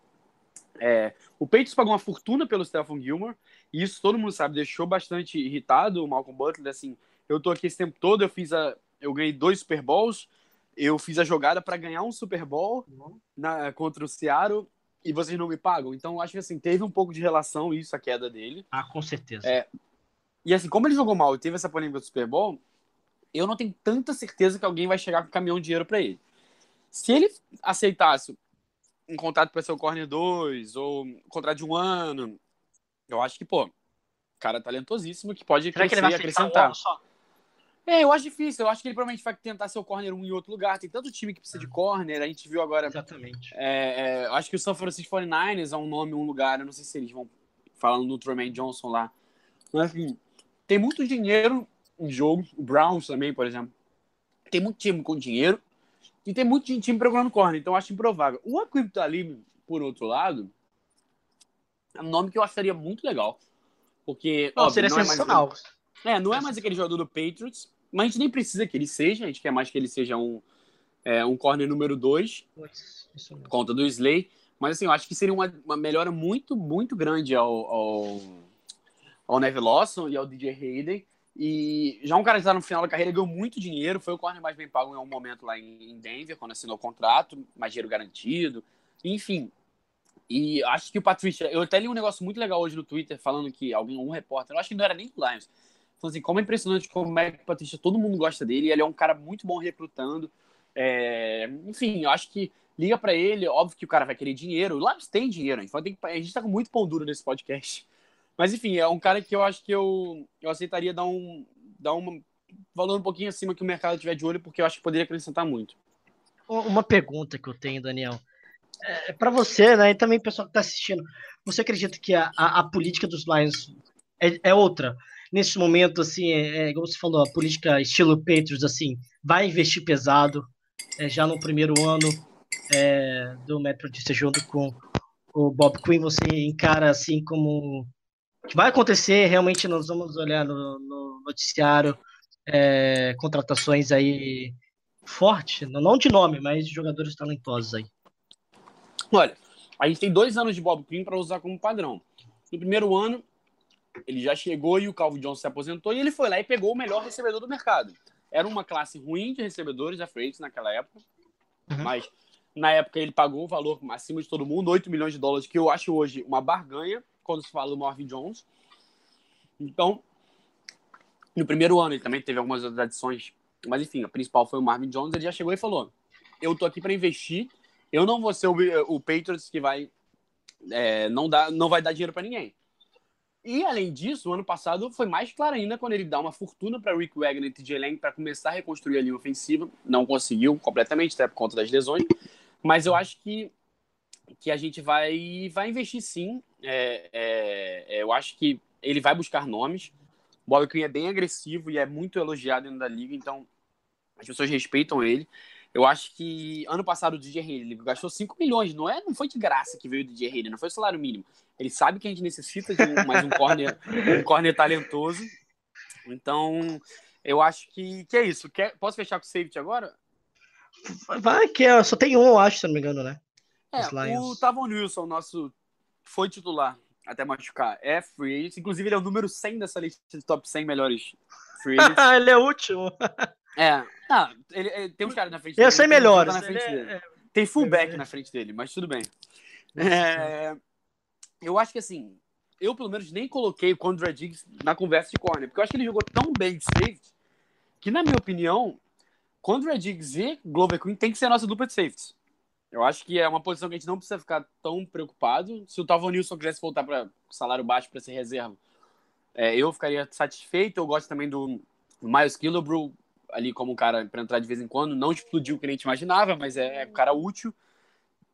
É, o Patriots pagou uma fortuna pelo Stephen Gilmore, e isso todo mundo sabe, deixou bastante irritado o Malcolm Butler, assim, eu tô aqui esse tempo todo, eu fiz a, eu ganhei dois Super Bowls, eu fiz a jogada para ganhar um Super Bowl na, contra o Seattle e vocês não me pagam. Então, eu acho que assim, teve um pouco de relação isso, a queda dele. Ah, com certeza. É, e assim, como ele jogou mal e teve essa polêmica do Super Bowl, eu não tenho tanta certeza que alguém vai chegar com um caminhão de dinheiro para ele. Se ele aceitasse um contrato para ser o Corner 2 ou um contrato de um ano, eu acho que, pô, cara talentosíssimo que pode Será que crescer ele e vai um acrescentar. só? É, eu acho difícil. Eu acho que ele provavelmente vai tentar ser o corner um em outro lugar. Tem tanto time que precisa de corner. A gente viu agora. Exatamente. É, é, eu acho que o San Francisco 49ers é um nome, um lugar. Eu não sei se eles vão falando do Tremaine Johnson lá. Mas, enfim, tem muito dinheiro em jogo. O Browns também, por exemplo. Tem muito time com dinheiro. E tem muito time procurando corner. Então eu acho improvável. O Aquip Talib, por outro lado, é um nome que eu acharia muito legal. Porque. Não, óbvio, seria não é mais- sensacional. é, não é mais aquele jogador do Patriots, mas a gente nem precisa que ele seja, a gente quer mais que ele seja um, é, um corner número 2, Putz, isso mesmo. conta do Slay. Mas assim, eu acho que seria uma, uma melhora muito, muito grande ao, ao, ao Neville Lawson e ao DJ Hayden. E já um cara que está no final da carreira ganhou muito dinheiro, foi o corner mais bem pago em um momento lá em Denver, quando assinou o contrato, mais dinheiro garantido, enfim. E acho que o Patrícia, eu até li um negócio muito legal hoje no Twitter falando que alguém, um repórter, eu acho que não era nem do Lions, falando assim, como é impressionante como é que o Patrícia, todo mundo gosta dele, ele é um cara muito bom recrutando. É, enfim, eu acho que liga pra ele, óbvio que o cara vai querer dinheiro, o Lions tem dinheiro, a gente, que- a gente tá com muito pão duro nesse podcast. Mas enfim, é um cara que eu acho que eu, eu aceitaria dar um, dar um valor um pouquinho acima que o mercado tiver de olho, porque eu acho que poderia acrescentar muito. Uma pergunta que eu tenho, Daniel. É para você, né? E também o pessoal que está assistindo. Você acredita que a, a, a política dos Lions é, é outra? Nesse momento, assim, é, é, igual você falou, a política estilo Patriots, assim, vai investir pesado é, já no primeiro ano é, do Matt Patricia junto com o Bob Quinn. Você encara assim como que vai acontecer? Realmente, nós vamos olhar no, no noticiário é, contratações aí forte, não de nome, mas de jogadores talentosos aí. Olha, a gente tem dois anos de Bob Quinn para usar como padrão. No primeiro ano, ele já chegou e o Calvin Johnson se aposentou e ele foi lá e pegou o melhor recebedor do mercado. Era uma classe ruim de recebedores da Freights naquela época, Uhum. mas na época ele pagou o valor acima de todo mundo, 8 milhões de dólares, que eu acho hoje uma barganha quando se fala do Marvin Jones. Então, no primeiro ano ele também teve algumas outras adições, mas enfim, a principal foi o Marvin Jones. Ele já chegou e falou: Eu tô aqui para investir, eu não vou ser o, o Patriots que vai é, não, dá, não vai dar dinheiro para ninguém. E além disso, o ano passado foi mais claro ainda quando ele dá uma fortuna para Rick Wagner e TJ Lang para começar a reconstruir a linha ofensiva. Não conseguiu completamente, até por conta das lesões. Mas eu acho que, que a gente vai, vai investir sim. É, é, é, eu acho que ele vai buscar nomes. O Bob Quinn é bem agressivo e é muito elogiado dentro da liga, então as pessoas respeitam ele. Eu acho que ano passado o DJ Hayden ele gastou 5 milhões, não é? Não foi de graça que veio o DJ Hayden, não foi salário mínimo. Ele sabe que a gente necessita de um- mais um corner, um corner talentoso. Então, eu acho que, que é isso. Quer, posso fechar com o safety agora? Vai que é, só tem um, eu acho, se não me engano, né? É, o Tavon Wilson, nosso foi titular até machucar, é free agent. Inclusive, ele é o número 100 dessa lista de top 100 melhores free agents. ele é o último. é, ah, ele, ele- tem uns caras na frente Eu sei tem um melhores. cara Na frente Ele é- dele. Tem fullback É. na frente dele, mas tudo bem. É, eu acho que assim, eu pelo menos nem coloquei o Condra Diggs na conversa de corner, porque eu acho que ele jogou tão bem de safety que, na minha opinião, Condra Diggs e Glover Queen tem que ser a nossa dupla de safeties. Eu acho que é uma posição que a gente não precisa ficar tão preocupado. Se o Tavon Nilson quisesse voltar para salário baixo para ser reserva, é, eu ficaria satisfeito. Eu gosto também do Miles Killebrew ali como um cara para entrar de vez em quando. Não explodiu o que a gente imaginava, mas é, é um cara útil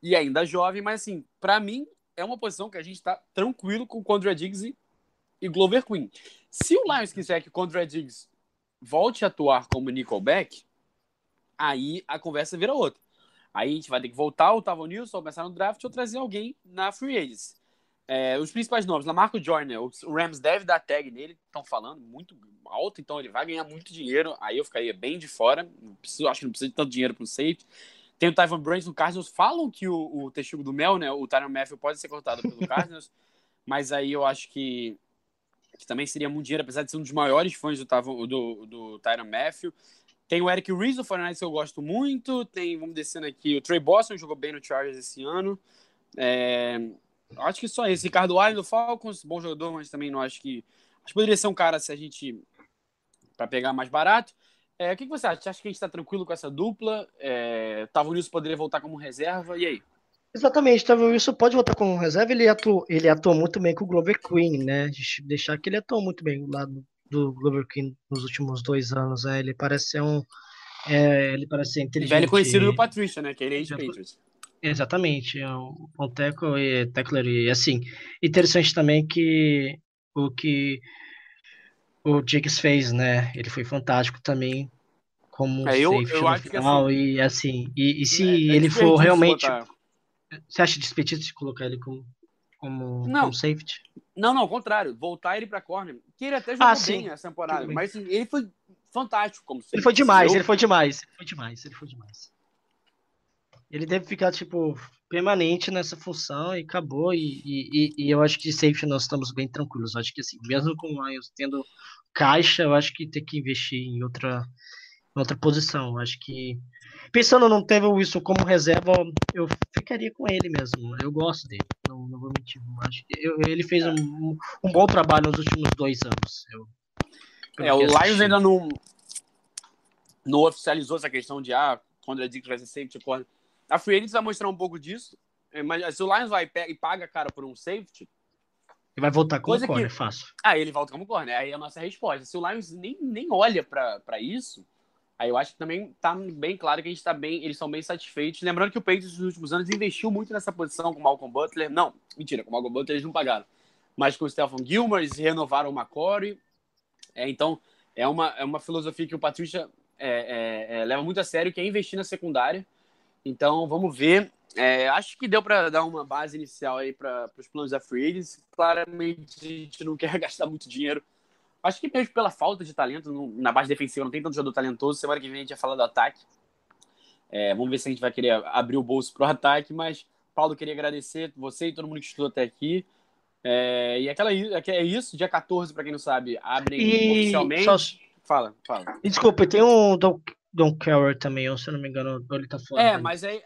e ainda jovem. Mas assim, para mim, é uma posição que a gente está tranquilo com Condra Diggs e, e Glover Queen. Se o Lions quiser que Condra Diggs volte a atuar como Nickelback, aí a conversa vira outra. Aí a gente vai ter que voltar o Tavon Nilson, começar no draft ou trazer alguém na Free Agents. É, os principais nomes, Lamarco Joyner, o Rams deve dar tag nele, estão falando, muito alto, então ele vai ganhar muito dinheiro, aí eu ficaria bem de fora, preciso, acho que não precisa de tanto dinheiro para o safety. Tem o Tyvan Brands no Cardinals. Falam que o, o testigo do Mel, né? O Tyron Matthew pode ser cortado pelo Cardinals. mas aí eu acho que, que também seria muito dinheiro, apesar de ser um dos maiores fãs do, Tyron, do, do Tyron Matthew. Tem o Eric Reese do Fortnite que eu gosto muito. Tem, vamos descendo aqui, o Trey Boston jogou bem no Chargers esse ano. É, acho que só esse. Ricardo Allen do Falcons, bom jogador, mas também não acho que. Acho que poderia ser um cara se a gente. para pegar mais barato. É, o que, que você acha? Acha que a gente está tranquilo com essa dupla? É, Tava Wilson poderia voltar como reserva, e aí? Exatamente, Tava Wilson pode voltar como reserva, ele atuou, ele atuou muito bem com o Glover Queen, né? Deixar que ele atuou muito bem do lado do Queen nos últimos dois anos, né? Ele parece ser um. É, ele parece ser inteligente. Velho conhecido do Patrícia, né? Que ele é de Patriots. Exatamente, é um, um teco e tackler e assim, interessante também que o que o Jigs fez, né? Ele foi fantástico também como é, eu, safety eu no final assim, e assim, e, e se é, é ele for realmente, botar... você acha desperdício de colocar ele como como, Não. como safety? Não, não, ao contrário. Voltar ele pra corner. Que ele até jogou Ah, bem essa temporada. Mas assim, ele foi fantástico como Ele foi demais, Eu- ele foi demais, ele foi demais, ele foi demais. Ele deve ficar, tipo, permanente nessa função e acabou. E, e, e- eu acho que safety nós estamos bem tranquilos. Eu acho que, assim, mesmo com o Lions tendo caixa, eu acho que tem que investir em outra, em outra posição. Eu acho que, pensando não teve o Wilson como reserva, eu ficaria com ele mesmo. Eu gosto dele, não, não vou mentir. Acho que eu- ele fez um, um, bom trabalho nos últimos dois anos. Eu, É, o Lions ainda não, não oficializou essa questão de ah, quando é que vai ser safety corner. A Free Agents vai mostrar um pouco disso. é, Mas se o Lions vai e paga cara por um safety, Ele vai voltar como Coisa que- corner, fácil. aí ele volta como corner. Aí é a nossa resposta. Se o Lions nem, nem olha pra isso, aí eu acho que também tá bem claro que a gente tá bem, eles estão bem satisfeitos. Lembrando que o Patriots nos últimos anos investiu muito nessa posição com o Malcolm Butler. Não, mentira, com o Malcolm Butler eles não pagaram. Mas com o Stephen Gilmore, eles renovaram o McCory. É, então, é uma, é uma filosofia que o Patrícia é, é, é, leva muito a sério, que é investir na secundária. Então, vamos ver. É, acho que deu para dar uma base inicial aí para os planos da Free Agents. Claramente, a gente não quer gastar muito dinheiro. Acho que mesmo pela falta de talento na base defensiva, não tem tanto jogador talentoso. Semana que vem a gente vai falar do ataque. É, vamos ver se a gente vai querer abrir o bolso pro ataque, mas Paulo, queria agradecer você e todo mundo que estudou até aqui. É, e aquela, é isso, dia 14, para quem não sabe, abrem E oficialmente. só- Fala, fala. desculpa, tem um Don, Don Carroll também, ou se eu não me engano, ele tá fora. É, né? mas aí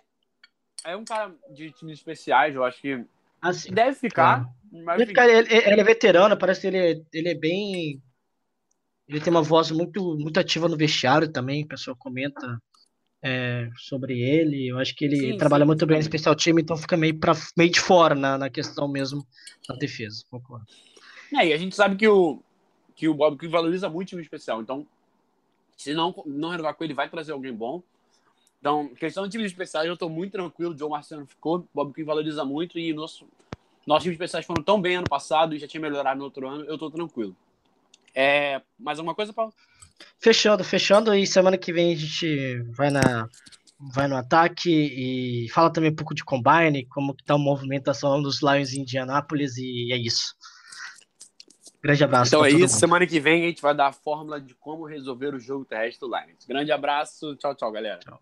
é um cara de times especiais, eu acho que Assim, deve ficar. Mas, ele, cara, ele, ele é veterano, parece que ele, é- ele é bem. Ele tem uma voz muito, muito ativa no vestiário também, o pessoal comenta é, sobre ele. Eu acho que ele Sim, trabalha sim, muito bem no especial time, então fica meio, pra, meio de fora na, na questão mesmo da defesa. Concordo. É, e a gente sabe que o, que o Bob Quinn valoriza muito o time especial. Então, se não, não renovar com ele, vai trazer alguém bom. Então, questão de times especiais, eu estou muito tranquilo. O Joe Marciano ficou, o Bob Quinn valoriza muito e nosso, nossos times especiais foram tão bem ano passado e já tinha melhorado no outro ano. Eu estou tranquilo. É, mais alguma coisa, Paulo? Fechando, fechando, e semana que vem a gente vai na vai no ataque e fala também um pouco de combine, como que tá a movimentação dos Lions em Indianápolis e é isso. Grande abraço. Então é isso. mundo. Semana que vem a gente vai dar a fórmula de como resolver o jogo terrestre do Lions. Grande abraço. Tchau, tchau, galera. Tchau.